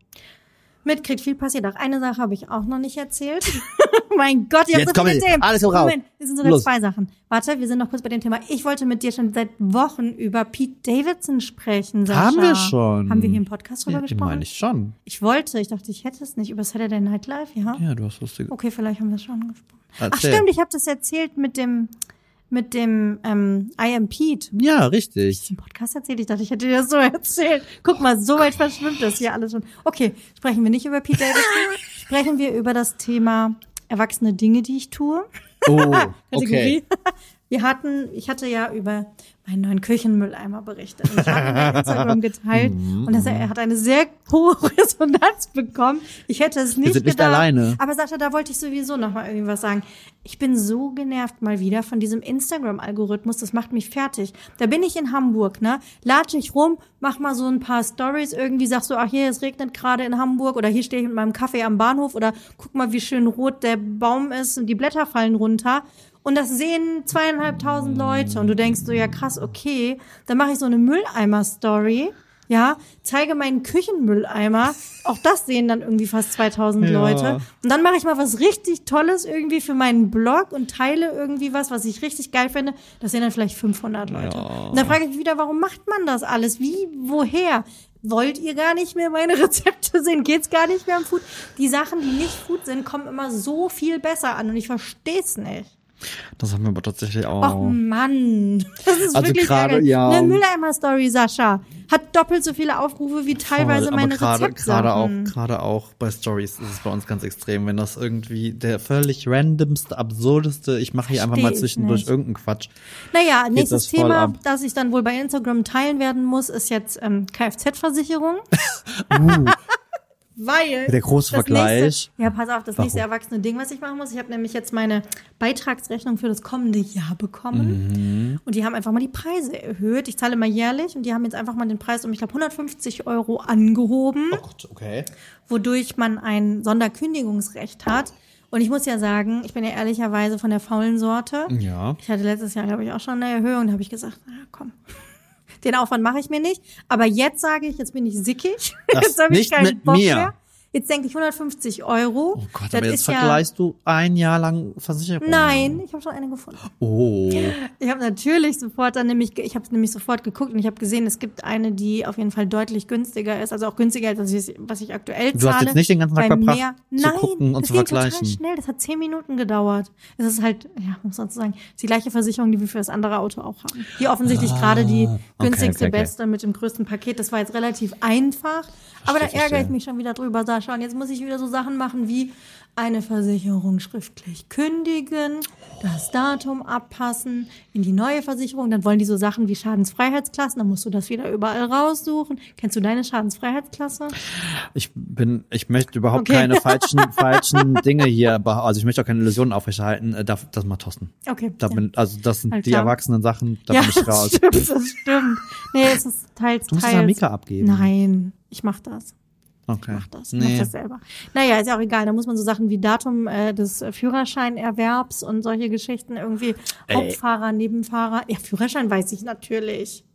mitkriegt. Viel passiert auch. Eine Sache habe ich auch noch nicht erzählt. mein Gott, ihr habt Jetzt so viele Themen. alles raus. Moment, es sind sogar Los. zwei Sachen. Warte, wir sind noch kurz bei dem Thema. Ich wollte mit dir schon seit Wochen über Pete Davidson sprechen. Sascha. Haben wir schon. Haben wir hier im Podcast drüber ja, gesprochen? meine ich schon. Ich wollte, ich dachte, ich hätte es nicht. Über Saturday Night Live, ja? Ja, du hast lustige. Okay, vielleicht haben wir es schon gesprochen. Ach Erzähl. stimmt, ich habe das erzählt mit dem mit dem ähm, I am Pete. Ja, richtig. Im Podcast erzählt. Ich dachte, ich hätte dir das so erzählt. Guck mal, so weit verschwimmt das hier alles schon. Okay, sprechen wir nicht über Pete Davidson. sprechen wir über das Thema erwachsene Dinge, die ich tue. Oh, Kategorie. okay. Wir hatten, ich hatte ja über meinen neuen Küchenmülleimer berichtet. Und ich habe ihn bei Instagram geteilt Mhm. und das, er hat eine sehr hohe Resonanz bekommen. Ich hätte es nicht sind nicht gedacht. alleine. Aber Sascha, da wollte ich sowieso noch mal irgendwas sagen. Ich bin so genervt mal wieder von diesem Instagram-Algorithmus. Das macht mich fertig. Da bin ich in Hamburg, ne? Latsche ich rum, mach mal so ein paar Stories irgendwie, sagst so, ach hier, es regnet gerade in Hamburg oder hier stehe ich mit meinem Kaffee am Bahnhof oder guck mal, wie schön rot der Baum ist und die Blätter fallen runter. Und das sehen zweieinhalbtausend Leute und du denkst so, ja krass, okay. Dann mache ich so eine Mülleimer-Story. Ja, zeige meinen Küchenmülleimer. Auch das sehen dann irgendwie fast 2000 Ja. Leute. Und dann mache ich mal was richtig Tolles irgendwie für meinen Blog und teile irgendwie was, was ich richtig geil finde. Das sehen dann vielleicht 500 Leute. Ja. Und dann frage ich mich wieder, warum macht man das alles? Wie, woher? Wollt ihr gar nicht mehr meine Rezepte sehen? Geht's gar nicht mehr um Food? Die Sachen, die nicht Food sind, kommen immer so viel besser an und ich verstehe es nicht. Das haben wir aber tatsächlich auch. Och Mann, das ist Also wirklich gerade, ja. Eine Mülleimer-Story, Sascha, hat doppelt so viele Aufrufe wie teilweise Voll, meine aber gerade, auch, gerade auch bei Stories ist es bei uns ganz extrem, wenn das irgendwie der völlig randomste, absurdeste, ich mache hier einfach mal zwischendurch irgendeinen Quatsch. Naja, nächstes das Thema, das ich dann wohl bei Instagram teilen werden muss, ist jetzt ähm, Kfz-Versicherung. Uh, Weil Der große Vergleich. Nächste, ja, pass auf, das Warum? nächste erwachsene Ding, was ich machen muss. Ich habe nämlich jetzt meine Beitragsrechnung für das kommende Jahr bekommen. Mhm. Und die haben einfach mal die Preise erhöht. Ich zahle mal jährlich und die haben jetzt einfach mal den Preis um, ich glaube, 150 Euro angehoben, oh okay. wodurch man ein Sonderkündigungsrecht hat. Und ich muss ja sagen, ich bin ja ehrlicherweise von der faulen Sorte. Ja. Ich hatte letztes Jahr, glaube ich, auch schon eine Erhöhung. Da habe ich gesagt, na komm, den Aufwand mache ich mir nicht. Aber jetzt sage ich, jetzt bin ich sickig. Das jetzt habe ich keinen Bock mehr. Jetzt denke ich 150 Euro. Oh Gott, Das aber jetzt ist ja- vergleichst du ein Jahr lang Versicherung. Nein, ich habe schon eine gefunden. Oh. Ich habe natürlich sofort dann nämlich, ich habe nämlich sofort geguckt und ich habe gesehen, es gibt eine, die auf jeden Fall deutlich günstiger ist, also auch günstiger als das, was ich aktuell Du zahle. hast jetzt nicht den ganzen Tag verbracht, mehr- zu Nein, gucken und das zu ging vergleichen. total schnell. Das hat zehn Minuten gedauert. Es ist halt, ja, muss man so sagen, die gleiche Versicherung, die wir für das andere Auto auch haben. Die offensichtlich gerade die okay, günstigste, okay, okay. beste mit dem größten Paket. Das war jetzt relativ einfach. Aber da ärgere ich mich schon wieder drüber, Sascha. Und jetzt muss ich wieder so Sachen machen wie eine Versicherung schriftlich kündigen, das Datum abpassen, in die neue Versicherung. Dann wollen die so Sachen wie Schadensfreiheitsklassen. Dann musst du das wieder überall raussuchen. Kennst du deine Schadensfreiheitsklasse? Ich bin, ich möchte überhaupt Okay. keine falschen, falschen Dinge hier, also ich möchte auch keine Illusionen aufrechterhalten. Äh, Das, das macht Thorsten. Okay. Da ja. bin, also das sind Alles die klar. erwachsenen Sachen, da ja, bin ich das raus. stimmt, das stimmt. Nee, es ist teils, Du musst es teils. an Mika abgeben. Nein, ich mach das. Okay. mach das. Ich mach Nee. das selber. Naja, ist ja auch egal. Da muss man so Sachen wie Datum äh, des Führerscheinerwerbs und solche Geschichten irgendwie. Ey. Hauptfahrer, Nebenfahrer. Ja, Führerschein weiß ich natürlich.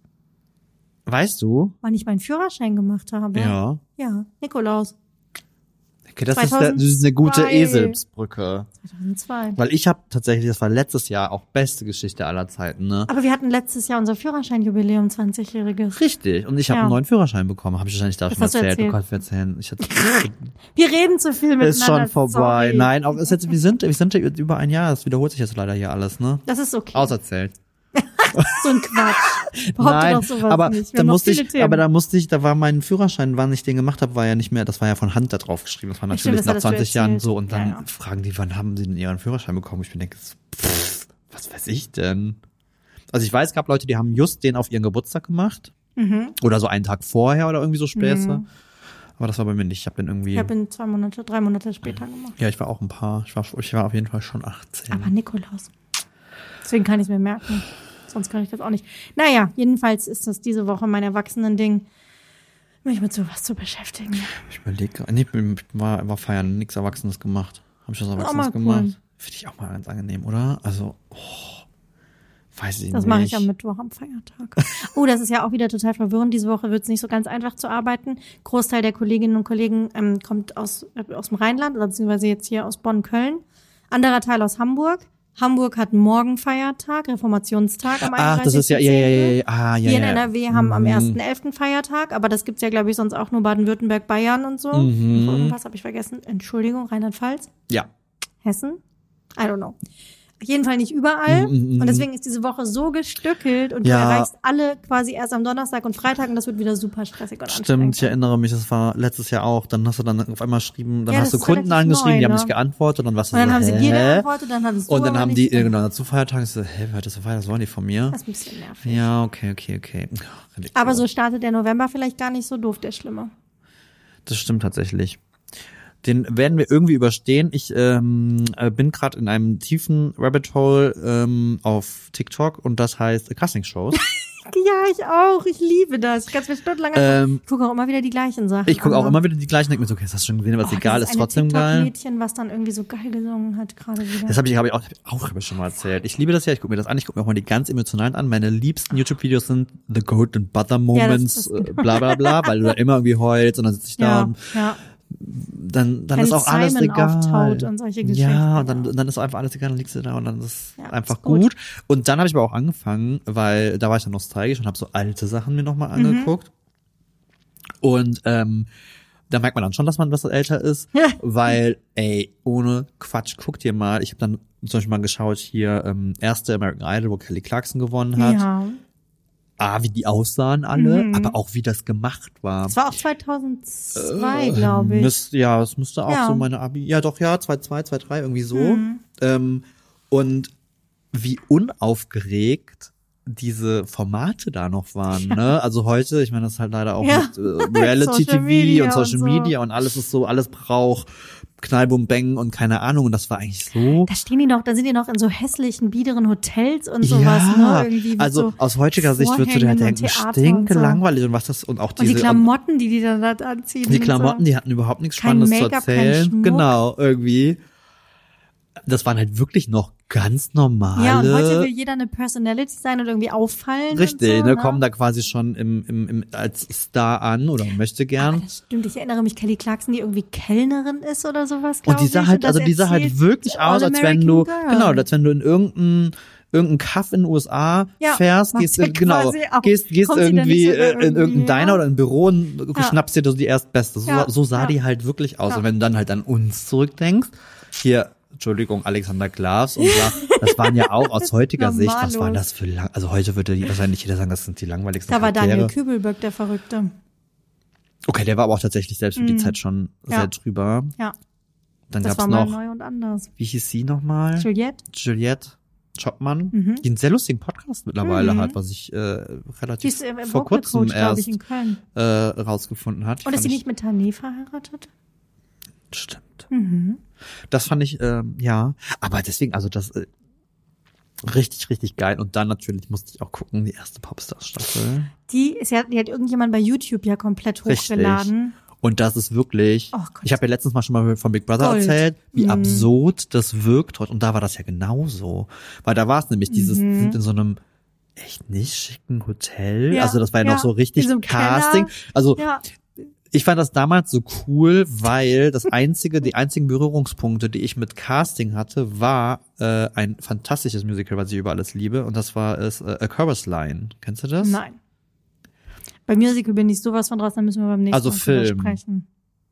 Weißt du? Wann ich meinen Führerschein gemacht habe. Ja. Ja, Nikolaus. Okay, das ist, der, das ist eine gute 2002. Eselsbrücke. 2002. Weil ich habe tatsächlich, das war letztes Jahr auch beste Geschichte aller Zeiten, ne? Aber wir hatten letztes Jahr unser Führerscheinjubiläum, 20-jähriges. Richtig. Und ich habe Ja. einen neuen Führerschein bekommen. Habe ich wahrscheinlich da schon hast du erzählt. Du erzählt. kannst mir erzählen. Ich hatte, Wir reden zu viel miteinander. ist schon vorbei. sorry. Nein, auch, ist jetzt, wir sind, wir sind ja über ein Jahr. Das wiederholt sich jetzt leider hier alles, ne? Das ist okay. Auserzählt. So ein Quatsch. Behaupte Nein, doch sowas aber nicht. Wir da musste ich, Themen. aber da musste ich, da war mein Führerschein, wann ich den gemacht habe, war ja nicht mehr, das war ja von Hand da drauf geschrieben. Das war Stimmt, natürlich das nach hattest du 20 Jahren so und dann Ja, ja. fragen die, wann haben sie denn ihren Führerschein bekommen? Ich bin denke, pff, was weiß ich denn? Also ich weiß, es gab Leute, die haben just den auf ihren Geburtstag gemacht Mhm. oder so einen Tag vorher oder irgendwie so Späße. Aber das war bei mir nicht. Ich habe den irgendwie. Ich habe ihn zwei Monate, drei Monate später gemacht. ja, ich war auch ein paar. Ich war, ich war auf jeden Fall schon 18. Aber Nikolaus. Deswegen kann ich es mir merken. Sonst kann ich das auch nicht. Naja, jedenfalls ist das diese Woche mein Erwachsenen-Ding. mich mit sowas zu beschäftigen. Ich überlege, nee, ich war, war feiern, nichts Erwachsenes gemacht. Habe ich was Erwachsenes mal cool. gemacht? Finde ich auch mal ganz angenehm, oder? Also, oh, weiß ich Das nicht. mache ich am Mittwoch am Feiertag. Oh, das ist ja auch wieder total verwirrend. Diese Woche wird es nicht so ganz einfach zu arbeiten. Großteil der Kolleginnen und Kollegen ähm, kommt aus, äh, aus dem Rheinland oder beziehungsweise jetzt hier aus Bonn-Köln. Anderer Teil aus Hamburg. Hamburg hat morgen Feiertag, Reformationstag am 31. Ach, das ist ja, ja, ja, ja, ja, ah, ja, Hier in ja. NRW haben am Mhm. 1.11. Feiertag, aber das gibt's ja, glaube ich, sonst auch nur Baden-Württemberg, Bayern und so. Mhm. Irgendwas habe ich vergessen. Entschuldigung, Rheinland-Pfalz, Ja. Hessen. I don't know. Auf jeden Fall nicht überall. Mhm, mhm, Und deswegen ist diese Woche so gestückelt und Ja. du erreichst alle quasi erst am Donnerstag und Freitag und das wird wieder super stressig und Stimmt, ich erinnere mich, das war letztes Jahr auch. Dann hast du dann auf einmal geschrieben, dann Ja, hast das du Kunden angeschrieben, neu, die haben ne? nicht geantwortet und dann warst du Und dann so, haben sie dir geantwortet, dann hattest du Und dann haben die, äh, genau, zu Feiertagen, so, hä, ist so Feiertag, was wollen die von mir? Das ist ein bisschen nervig. Ja, okay, okay, okay. Aber so startet der November vielleicht gar nicht so doof, der Schlimme. Das stimmt tatsächlich. Den werden wir irgendwie überstehen. Ich ähm, äh, bin gerade in einem tiefen Rabbit Hole ähm, auf TikTok und das heißt äh, Casting-Shows. Ja, ich auch. Ich liebe das. Ich kann es mir stundenlang ähm, Ich gucke auch immer wieder die gleichen Sachen. ich gucke auch an. immer wieder die gleichen, denke mir so, okay, das hast du schon gesehen, aber Oh, egal, ist trotzdem geil. TikTok-Mädchen, was dann irgendwie so geil gesungen hat, gerade wieder. Das habe ich, hab ich auch, hab ich auch hab ich schon mal erzählt. Ich liebe das ja, ich gucke mir das an, ich gucke mir auch mal die ganz emotionalen an. Meine liebsten YouTube-Videos sind The Golden Butter Moments, das- äh, bla bla bla, weil du da immer irgendwie heulst und dann sitze ich da ja, und ja. Dann, dann Wenn ist auch alles Simon egal. auftaut und solche Geschichten, Ja, und dann, ja. dann ist einfach alles egal, dann liegst du da und dann ist es Ja, einfach ist gut. gut. Und dann habe ich aber auch angefangen, weil da war ich dann nostalgisch und habe so alte Sachen mir nochmal angeguckt. Und ähm, da merkt man dann schon, dass man was älter ist, Ja. weil, ey, ohne Quatsch, guck dir mal, ich habe dann zum Beispiel mal geschaut hier, ähm, erste American Idol, wo Kelly Clarkson gewonnen hat. ja. Ah, wie die aussahen alle, Mhm. aber auch wie das gemacht war. Das war auch 2002, glaube ich. Müsst, ja, es müsste auch Ja. so meine Abi. Ja, doch, ja, 2-2, 2-3, irgendwie so. Mhm. Ähm, und wie unaufgeregt diese Formate da noch waren, ne? Also heute, ich meine, das ist halt leider auch Ja. mit äh, Reality TV und Social und so. Media und alles ist so, alles braucht Knall, Bum, Bang und keine Ahnung. Und das war eigentlich so. Da stehen die noch, da sind die noch in so hässlichen, biederen Hotels und sowas, ja, ne? Irgendwie also so aus heutiger Sicht würdest du dir halt denken, Theater und stinke so. langweilig und was das und auch Und die diese Klamotten, die die dann da anziehen. Die Klamotten, so. die hatten überhaupt nichts Spannendes zu erzählen. Genau, irgendwie. Das waren halt wirklich noch ganz normale. Ja, und heute will jeder eine Personality sein und irgendwie auffallen. Richtig, so, ne, kommen da quasi schon im, im, im, als Star an oder möchte gern. das stimmt, ich erinnere mich, Kelly Clarkson, die irgendwie Kellnerin ist oder sowas. Und die sah halt, also die sah halt wirklich aus, als wenn du, All-American genau, Girl. als wenn du in irgendein irgendein Kaff in den USA Ja, fährst, gehst in, genau, auch. gehst, gehst irgendwie äh, in irgendein? Diner oder ein Büro und Ja. schnappst dir so die erstbeste. So, Ja, so sah ja. die halt wirklich aus. Ja. Und wenn du dann halt an uns zurückdenkst, hier, Entschuldigung, Alexander Klavs und bla, das waren ja auch aus heutiger Sicht, was waren das für lang, also heute würde wahrscheinlich jeder sagen, das sind die langweiligsten Da war Charaktere. Daniel Kübelböck, der Verrückte. Okay, der war aber auch tatsächlich selbst für die Mhm. Zeit schon Ja. sehr drüber. Ja, Dann das gab's noch, neu und anders. wie hieß sie nochmal? Juliette? Juliette Schoppmann, Mhm. die einen sehr lustigen Podcast mittlerweile Mhm. hat, was ich äh, relativ äh, vor kurzem Coach, erst ich, in Köln. äh, rausgefunden hat. Und ist sie ich- nicht mit Tané verheiratet? Stimmt. Mhm. Das fand ich, ähm, ja. Aber deswegen, also das äh, richtig, richtig geil. Und dann natürlich musste ich auch gucken, die erste Popstars-Staffel. Die ist ja, die hat irgendjemand bei YouTube ja komplett Richtig. hochgeladen. Und das ist wirklich, Oh ich habe ja letztens mal schon mal von Big Brother Gold. erzählt, wie Mhm. absurd das wirkt heute. Und da war das ja genauso. Weil da war es nämlich dieses, Mhm. sind in so einem echt nicht schicken Hotel. Ja, also das war ja, ja, noch so richtig Casting. Keller. Also Ja, ich fand das damals so cool, weil das einzige, die einzigen Berührungspunkte, die ich mit Casting hatte, war äh, ein fantastisches Musical, was ich über alles liebe, und das war es äh, A Chorus Line. Kennst du das? nein. Bei Musical bin ich sowas von draußen, da müssen wir beim nächsten Also Mal Film. sprechen.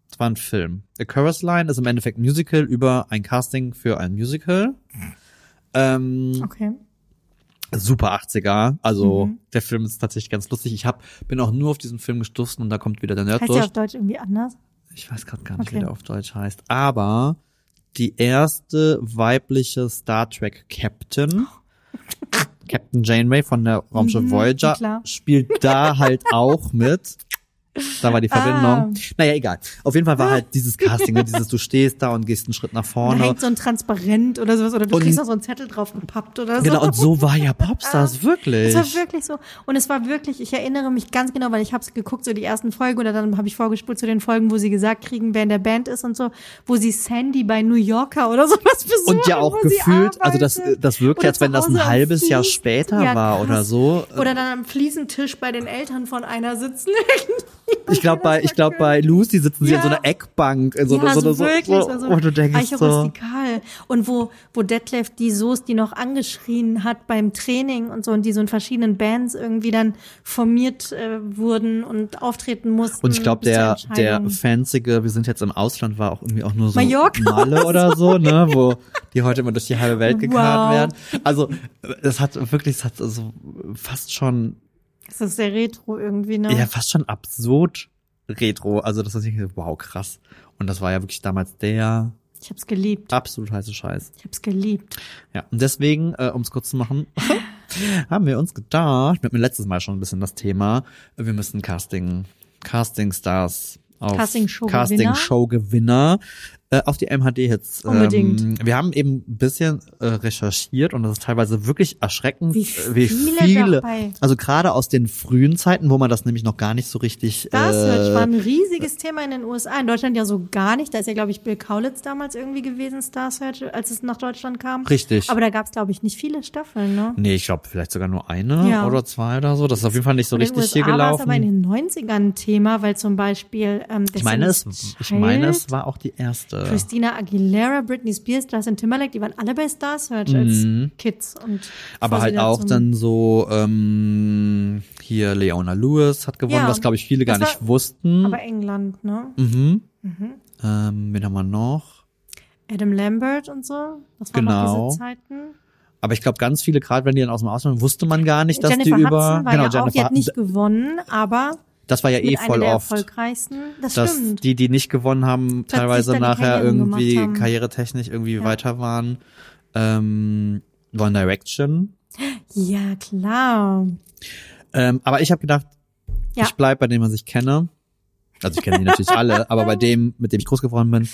Das war ein Film. A Chorus Line ist im Endeffekt ein Musical über ein Casting für ein Musical. Ähm, Okay. Super 80er. Also Mhm. der Film ist tatsächlich ganz lustig. Ich hab, bin auch nur auf diesen Film gestoßen und da kommt wieder der Nerd Heißt durch. ja auf Deutsch irgendwie anders? Ich weiß gerade gar nicht, Okay. wie der auf Deutsch heißt. Aber die erste weibliche Star Trek Captain, Captain Janeway von der Raumschiff Mhm, Voyager, klar. spielt da halt auch mit. Da war die Verbindung. Ah. Naja, egal. Auf jeden Fall war halt dieses Casting, ne, dieses du stehst da und gehst einen Schritt nach Da vorne. hängt so ein Transparent oder sowas oder du Und- kriegst noch so einen Zettel drauf gepappt oder so. Genau, und so war ja Popstars, wirklich. Es war wirklich so. Und es war wirklich, ich erinnere mich ganz genau, weil ich habe es geguckt, so die ersten Folgen oder dann habe ich vorgespult zu den Folgen, wo sie gesagt kriegen, wer in der Band ist und so, wo sie Sandy bei New Yorker oder sowas besuchen. Und ja auch gefühlt, also das, das wirkt, Oder als wenn das ein halbes Jahr später Ja, war oder so. Oder dann am Fliesentisch bei den Eltern von einer sitzen. Ich glaube bei, ich glaube bei Lucy sitzen sie Ja. in so einer Eckbank, in so, ja, einer- so, so, so, wirklich. so, war so und du denkst so. Und wo, wo Detlef die Soos, die noch angeschrien hat beim Training und so, und die so in verschiedenen Bands irgendwie dann formiert äh, wurden und auftreten mussten. und ich glaube der, der fanzige, wir sind jetzt im Ausland, war auch irgendwie auch nur so Mallorca Malle oder so, ne, wo die heute immer durch die halbe Welt gekarrt Wow. werden. Also, es hat wirklich, es hat so fast schon, Das ist sehr retro irgendwie, ne? ja, fast schon absurd retro. Also, das ist nicht, wow, krass. Und das war ja wirklich damals der Ich hab's geliebt. absolut heiße Scheiß. Ich hab's geliebt. Ja, und deswegen, äh, um es kurz zu machen, haben wir uns gedacht, wir hatten letztes Mal schon ein bisschen das Thema, wir müssen Casting, Casting Stars auf Casting-Show-Gewinner. Casting Show Gewinner äh, auf die MHD-Hits. Unbedingt. Ähm, wir haben eben ein bisschen äh, recherchiert und das ist teilweise wirklich erschreckend, Wie äh, wie viele viele. Also gerade aus den frühen Zeiten, wo man das nämlich noch gar nicht so richtig. Das äh, war ein riesiges Thema in den USA. In Deutschland ja so gar nicht. Da ist ja, glaube ich, Bill Kaulitz damals irgendwie gewesen, Star Search, als es nach Deutschland kam. Richtig. Aber da gab's glaube ich, nicht viele Staffeln, ne? Nee, ich glaube vielleicht sogar nur eine Ja. oder zwei oder so. Das ist auf jeden Fall nicht so in richtig hier USA war es gelaufen. aber in den 90ern ein Thema, weil zum Beispiel ähm, Ich meine, es, ich meine, es war auch die erste. Christina Aguilera, Britney Spears, Justin Timberlake, die waren alle bei Star Search als Kids. Und Mhm. Aber halt auch dann so, ähm, hier Leona Lewis hat gewonnen, Ja, was glaube ich viele gar nicht wussten. Aber England, ne? mhm. Ähm, wen haben wir noch? Adam Lambert und so. Das waren Genau. noch diese Zeiten. Aber ich glaube, ganz viele, gerade wenn die dann aus dem Ausland, wusste man gar nicht, dass Jennifer die über. Hudson war genau, ja auch, die Jennifer hat nicht gewonnen, aber Das war ja eh voll der oft. erfolgreichsten. Das Dass stimmt. die, die nicht gewonnen haben, Plötzlich teilweise nachher irgendwie karrieretechnisch irgendwie weiter waren. Ähm, One Direction. Ja, klar. Ähm, aber ich habe gedacht, Ja. ich bleib bei dem, was ich kenne. Also ich kenne die natürlich alle, aber bei dem, mit dem ich groß geworden bin.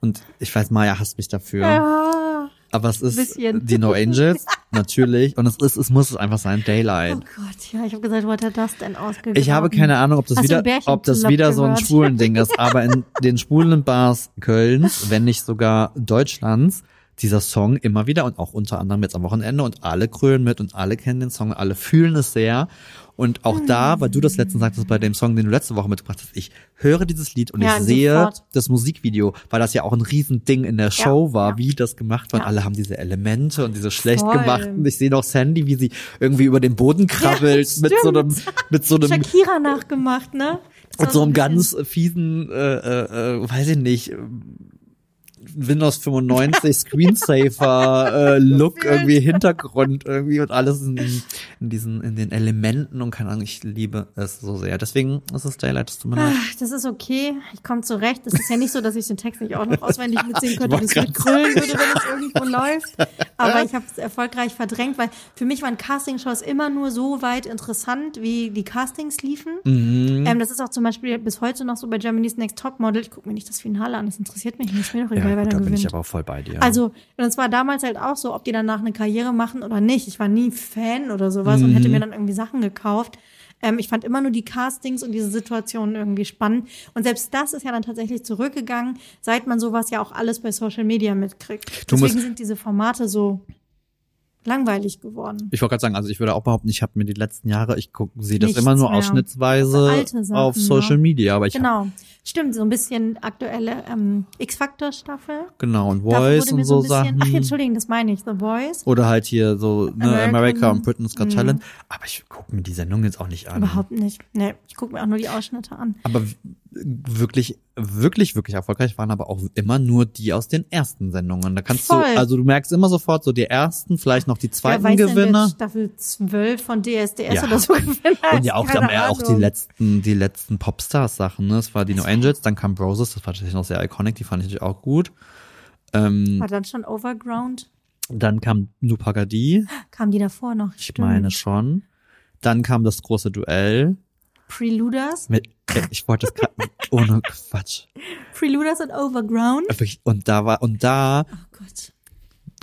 Und ich weiß, Maya hasst mich dafür. Ja. Aber es ist Bisschen. die No Angels, natürlich. Und es ist, es muss es einfach sein, Daylight. Oh Gott, ja, ich habe gesagt, wo hat er das denn ausgegraben? Ich habe keine Ahnung, ob das Hast wieder, ob das wieder so ein schwulen Ding ist, aber in den schwulen Bars Kölns, wenn nicht sogar Deutschlands, dieser Song immer wieder und auch unter anderem jetzt am Wochenende und alle krölen mit und alle kennen den Song, alle fühlen es sehr. Und auch da, weil du das letztens sagtest bei dem Song, den du letzte Woche mitgebracht hast, ich höre dieses Lied und Ja, ich sehe sofort. das Musikvideo, weil das ja auch ein Riesending in der Show war, ja. wie das gemacht war. Und Ja. alle haben diese Elemente und diese schlecht Voll. gemachten. Ich sehe noch Sandy, wie sie irgendwie über den Boden krabbelt mit so einem, mit so einem Shakira nachgemacht, ne? Das so einem ganz fiesen, äh, äh, äh, weiß ich nicht, Windows 95 Screensaver äh, Look irgendwie Hintergrund irgendwie und alles in, in diesen in den Elementen und keine Ahnung, ich liebe es so sehr. Deswegen ist es Daylight, es tut mir leid. Das ist okay. Ich komme zurecht. Es ist ja nicht so, dass ich den Text nicht auch noch auswendig mitsingen könnte, wollte das grad mit krüllen würde, wenn es irgendwo läuft. Aber ich habe es erfolgreich verdrängt, weil für mich waren Castingshows immer nur so weit interessant, wie die Castings liefen. Mhm. Ähm, das ist auch zum Beispiel bis heute noch so bei Germany's Next Topmodel. Ich gucke mir nicht das Finale an, das interessiert mich nicht. Ist mir doch Ja, wer gut, da da bin ich gewinnt. aber auch voll bei dir. Also, und es war damals halt auch so, ob die danach eine Karriere machen oder nicht. Ich war nie Fan oder sowas und hätte Mhm. mir dann irgendwie Sachen gekauft. Ähm, ich fand immer nur die Castings und diese Situationen irgendwie spannend. Und selbst das ist ja dann tatsächlich zurückgegangen, seit man sowas ja auch alles bei Social Media mitkriegt. Du Deswegen sind diese Formate so langweilig geworden. ich wollte gerade sagen, also ich würde auch behaupten, ich habe mir die letzten Jahre, ich gucke sie das Nichts immer nur mehr. ausschnittsweise Alte Sachen, auf Social ne? Media, aber ich Genau. Stimmt, so ein bisschen aktuelle ähm, X-Factor-Staffel. genau und Voice und so ein bisschen, Sachen. Ach, Entschuldigung, das meine ich, The Voice. Oder halt hier so ne, American- America und Britain's Got Talent. Aber ich gucke mir die Sendung jetzt auch nicht an. Überhaupt nicht. Nee, ich gucke mir auch nur die Ausschnitte an. Aber wirklich, wirklich, wirklich erfolgreich waren aber auch immer nur die aus den ersten Sendungen. Da kannst Voll. du, also du merkst immer sofort so die ersten, vielleicht noch die Wer zweiten weiß denn, wer Gewinner. Staffel 12 von DSDS Ja. oder so Gewinner Und ja auch, dann, ja, auch die letzten, die letzten Popstars-Sachen, ne? Es war die No Angels, dann kam Broses, das war tatsächlich noch sehr iconic, die fand ich natürlich auch gut. Ähm, War dann schon Overground? dann kam Nupagadi, Kam die davor noch? ich meine schon. Dann kam das große Duell Preluders? mit Ich wollte das gerade ohne Quatsch. Freeluders und Overground. Wirklich, Und da war, und da, Oh Gott.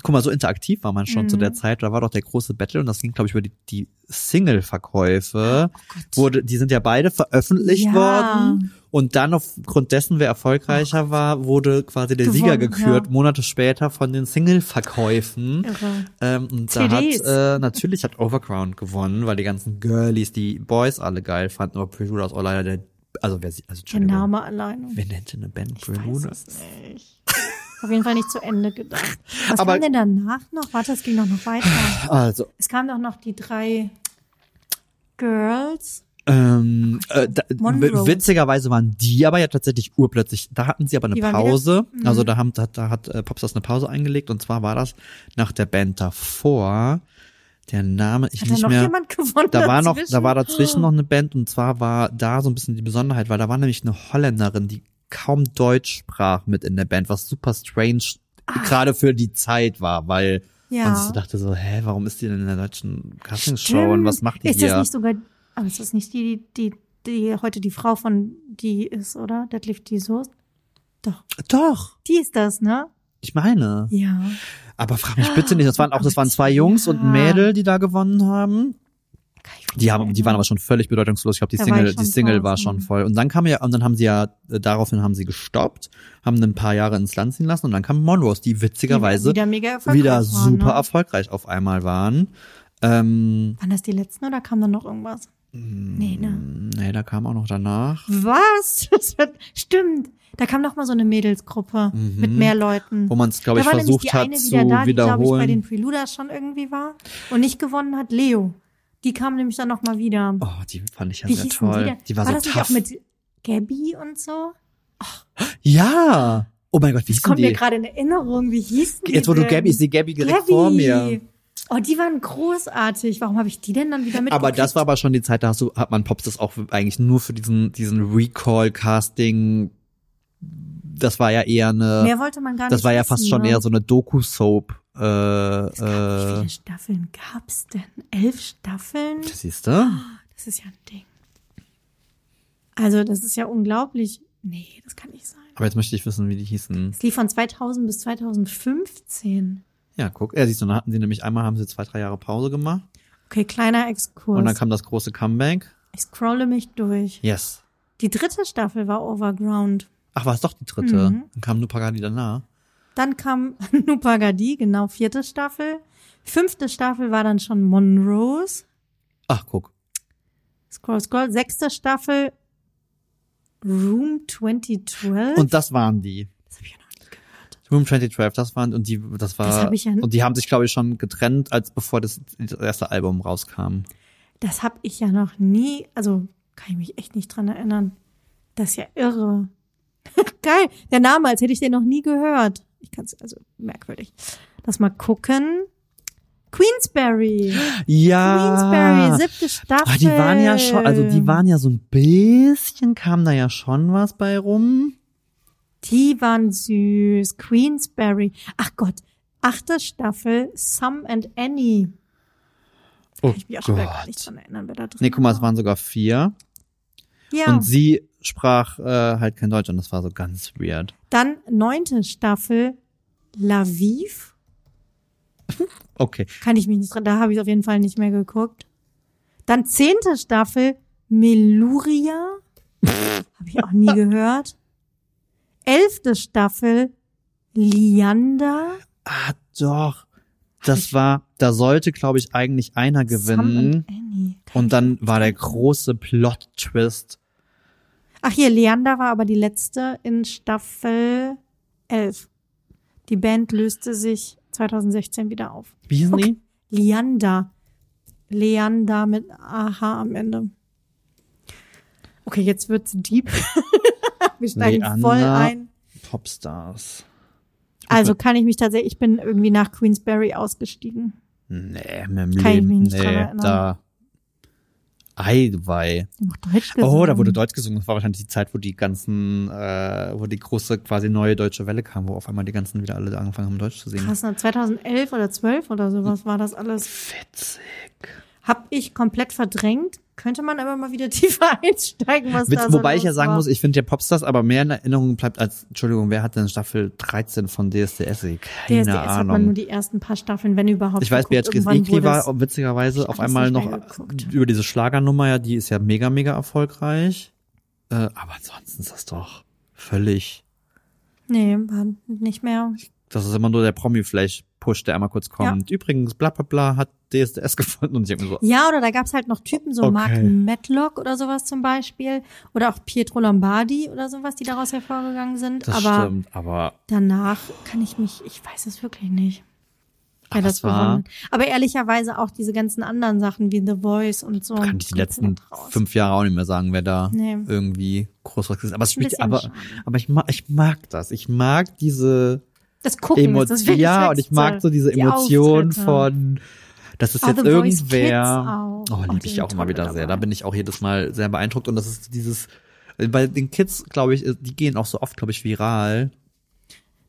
guck mal, so interaktiv war man schon zu Mhm. der Zeit. Da war doch der große Battle und das ging, glaube ich, über die, die Single-Verkäufe. Oh. Wurde, die sind ja beide veröffentlicht Ja. worden. Und dann aufgrund dessen, wer erfolgreicher war, wurde quasi der Sieger Gewonnen, gekürt, ja. Monate später von den Single-Verkäufen. Ähm, und da hat, CDs. äh, natürlich hat Overground gewonnen, weil die ganzen Girlies, die Boys alle geil fanden, aber Preluders auch leider der, also wer sie, also Der Name alleine. wer nennt denn eine Band Ich weiß es nicht. Auf jeden Fall nicht zu Ende gedacht. Was Aber- kam denn danach noch? Warte, es ging doch noch weiter. Also, Es kamen doch noch die drei Girls. ähm, äh, da, witzigerweise waren die aber ja tatsächlich urplötzlich, da hatten sie aber eine Pause, Mhm. also da, haben, da, da hat äh, Popstars eine Pause eingelegt und zwar war das nach der Band davor, der Name, ich Hat da nicht noch mehr, jemand gewonnen? Da war noch, dazwischen? da war dazwischen noch eine Band und zwar war da so ein bisschen die Besonderheit, weil da war nämlich eine Holländerin, die kaum Deutsch sprach mit in der Band, was super strange gerade für die Zeit war, weil. Ja. man sich so dachte so, hä, warum ist die denn in der deutschen Castingshow und was macht die ist hier? das nicht sogar, aber ist das nicht die, die, die heute die Frau von die ist, oder? Deadlift die Soest? Doch. Doch, Die ist das, ne? Ich meine. Ja. Aber frag mich bitte nicht, das waren auch, das waren zwei Jungs und ein Ja. Mädel, die da gewonnen haben. Die haben, die waren aber schon völlig bedeutungslos. Ich glaube, die Da Single, die Single drauf, war schon voll. Und dann kam ja, und dann haben sie ja, äh, daraufhin haben sie gestoppt, haben ein paar Jahre ins Land ziehen lassen und dann kam Monrose, die witzigerweise wieder mega erfolgreich wieder waren, super ne? erfolgreich auf einmal waren. Ähm, Waren das die letzten oder kam dann noch irgendwas? Nee, ne? nee, da kam auch noch danach. Was? Das wird, stimmt. Da kam noch mal so eine Mädelsgruppe mit mehr Leuten. Wo man es, glaube ich, versucht die hat eine zu wieder da, die, glaube ich, bei den wiederholen. Preluders schon irgendwie war. Und nicht gewonnen hat Leo. Die kam nämlich dann noch mal wieder. Oh, die fand ich ja Wie sehr toll. die? Die war, war so das nicht tough. auch mit Gabby und so? ja. Oh mein Gott, wie Das hießen kommt mir die? gerade in Erinnerung. Wie hießen die Jetzt, wo du? Gabby, ich sehe Gabby direkt Gabby. vor mir. Oh, die waren großartig. Warum habe ich die denn dann wieder mit? Aber das war aber schon die Zeit, da hast du, hat man Pops das auch eigentlich nur für diesen, diesen Recall-Casting. Das war ja eher eine, Mehr wollte man gar nicht das war ja wissen, fast schon ne? eher so eine Doku-Soap. Äh, Wie äh, viele Staffeln gab's denn? Elf Staffeln? siehst du? Das ist ja ein Ding. Also, das ist ja unglaublich. Nee, das kann nicht sein. Aber jetzt möchte ich wissen, wie die hießen. Es lief von 2000 bis 2015. Ja, guck. Ja, siehst du, dann hatten sie nämlich einmal haben sie zwei, drei Jahre Pause gemacht. Okay, kleiner Exkurs. Und dann kam das große Comeback. ich scrolle mich durch. Yes. Die dritte Staffel war Overground. Ach, war es doch die dritte? Mhm. Dann kam nur Pagani danach. Dann kam Nupagadi, genau, vierte Staffel. Fünfte Staffel war dann schon Monrose. Ach, guck. Scroll, scroll. Sechste Staffel Room 2012. Und das waren die. das habe ich ja noch nicht gehört. Room 2012, das waren, und die, das war, Das hab ich ja- und die haben sich, glaube ich, schon getrennt, als bevor das, das erste Album rauskam. Das habe ich ja noch nie, also kann ich mich echt nicht dran erinnern. Das ist ja irre. Geil, der Name, als hätte ich den noch nie gehört. Ich kann es, also merkwürdig. Lass mal gucken. Queensberry. Ja. Queensberry, siebte Staffel. Ah, die waren ja schon, also die waren ja so ein bisschen, kam da ja schon was bei rum. Die waren süß. Queensberry. Ach Gott. Achte Staffel, Sam and Annie. Oh Kann ich mich auch schon wieder gar nicht dran erinnern, wer da drin Nee, guck mal, es war. waren sogar vier. Ja. Und sie sprach äh, halt kein Deutsch und das war so ganz weird. Dann neunte Staffel, Laviv. Okay. Kann ich mich nicht dran, da habe ich auf jeden Fall nicht mehr geguckt. Dann zehnte Staffel, Meluria. habe ich auch nie gehört. Elfte Staffel, Lianda. Ah, doch. Das war, da sollte, glaube ich, eigentlich einer gewinnen. und dann war der große Plot-Twist. Ach hier, Leander war aber die letzte in Staffel 11. Die Band löste sich 2016 wieder auf. Wie hießen Okay. die? Leander. Leander mit AH am Ende. Okay, jetzt wird's deep. Wir steigen Leander. voll ein. Popstars. Also kann ich mich tatsächlich, ich bin irgendwie nach Queensberry ausgestiegen. Nee, mit dem Kann ich Leben. mich nicht nee, erinnern. da. Eiwei. Auch Deutsch gesungen. Oh, da wurde Deutsch gesungen. Das war wahrscheinlich die Zeit, wo die ganzen, äh, wo die große quasi neue deutsche Welle kam, wo auf einmal die ganzen wieder alle angefangen haben, Deutsch zu singen. Krass, ne? 2011 oder 12 oder sowas war das alles. Witzig. Hab ich komplett verdrängt. Könnte man aber mal wieder tiefer einsteigen, was Witz, da so wobei ich ja sagen war. muss, ich finde ja Popstars aber mehr in Erinnerung bleibt als, Entschuldigung, wer hat denn Staffel 13 von DSDS? Keine DSDS hat man Ahnung. nur die ersten paar Staffeln, wenn überhaupt. Ich weiß. Beatrice Egli war witzigerweise Ich auf einmal noch geguckt. über diese Schlagernummer, ja, die ist ja mega, mega erfolgreich. Äh, aber ansonsten ist das doch völlig, Nee, war nicht mehr. Das ist immer nur der Promi-Flash-Push, der einmal kurz kommt. Übrigens, bla bla bla, hat DSDS gefunden und ich so, Ja, oder da gab's halt noch Typen, so Okay. Mark Matlock oder sowas zum Beispiel. Oder auch Pietro Lombardi oder sowas, die daraus hervorgegangen sind. das aber stimmt, aber danach kann ich mich, ich weiß es wirklich nicht. Aber das war-. Aber ehrlicherweise auch diese ganzen anderen Sachen wie The Voice und so. kann ich die letzten fünf Jahre auch nicht mehr sagen, wer da Nee. irgendwie groß was ist. Aber es spielt, aber, aber ich mag, ich mag das. Ich mag diese Das Gucken ist das ja, und ich mag so diese Die Emotion Auftritte. von, das ist Ah, jetzt irgendwer. Oh, Oh, liebe ich auch immer wieder sehr. Da dabei. bin ich auch jedes Mal sehr beeindruckt. Und das ist dieses, bei den Kids, glaube ich, die gehen auch so oft, glaube ich, viral.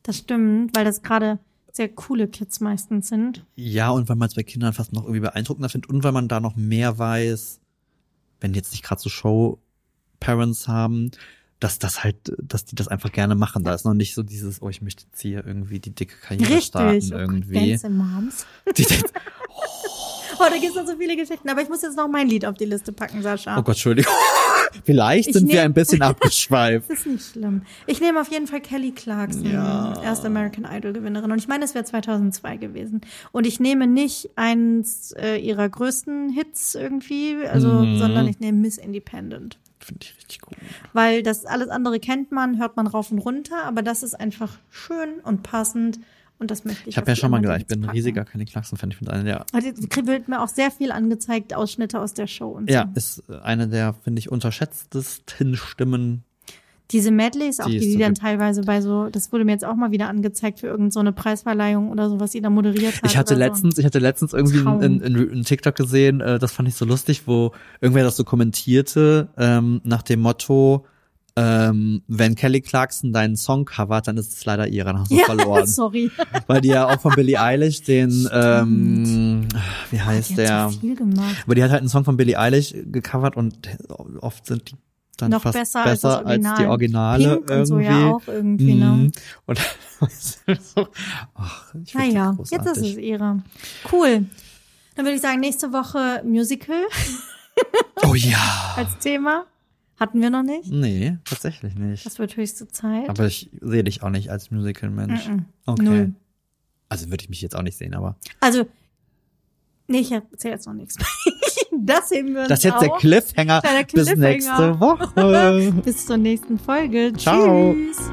Das stimmt, weil das gerade sehr coole Kids meistens sind. Ja, und weil man es bei Kindern fast noch irgendwie beeindruckender findet und weil man da noch mehr weiß, wenn die jetzt nicht gerade so Show-Parents haben, dass das halt, dass die das einfach gerne machen. Da ist noch nicht so dieses, oh, ich möchte jetzt hier irgendwie die dicke Karriere starten Richtig. Oh Gott, irgendwie. Dance Moms. Die, Oh, da gibt's noch so viele Geschichten. Aber ich muss jetzt noch mein Lied auf die Liste packen, Sascha. oh Gott, Entschuldigung. Vielleicht Ich sind wir ein bisschen abgeschweift. Das ist nicht schlimm. Ich nehme auf jeden Fall Kelly Clarkson, Ja. erste American Idol Gewinnerin. Und ich meine, es wäre 2002 gewesen. Und ich nehme nicht eins äh, ihrer größten Hits irgendwie, also, Mhm. sondern ich nehme Miss Independent. Finde ich richtig gut. Weil das alles andere kennt man, hört man rauf und runter, aber das ist einfach schön und passend. Und das möchte ich. Ich habe ja schon mal gesagt, ich bin ein riesiger Kelly Clarkson-Fan. Ich finde eine der, Also, wird mir auch sehr viel angezeigt, Ausschnitte aus der Show und ja, so. ist eine der, finde ich, unterschätztesten Stimmen. Diese Medleys, auch Die die, die so dann teilweise bei so, das wurde mir jetzt auch mal wieder angezeigt für irgendeine so eine Preisverleihung oder so, was sie da moderiert hat. Ich hatte letztens, ich hatte letztens irgendwie einen ein, TikTok gesehen, äh, das fand ich so lustig, wo irgendwer das so kommentierte, ähm, nach dem Motto, ähm, wenn Kelly Clarkson deinen Song covert, dann ist es leider ihre, dann hast so. du Ja, verloren. sorry. Weil die ja auch von Billie Eilish den, ähm, wie heißt die der? hat so. Aber die hat halt einen Song von Billie Eilish gecovert und oft sind die dann Noch fast besser besser, als Original. die Originale Pink irgendwie. und so ja auch irgendwie, ne? Mhm. Und so, ach, ich Naja, jetzt ist es ihre. Cool. Dann würde ich sagen, nächste Woche Musical Oh ja. als Thema. Hatten wir noch nicht. Nee, tatsächlich nicht. Das wird höchste Zeit. Aber ich sehe dich auch nicht als Musical-Mensch. Okay. Null. Also würde ich mich jetzt auch nicht sehen, aber. Also, nee, ich erzähle jetzt noch nichts. das sehen wir uns Das ist jetzt der auch. Cliffhanger. Kleiner Bis Cliffhanger. nächste Woche. Bis zur nächsten Folge. Ciao. Tschüss.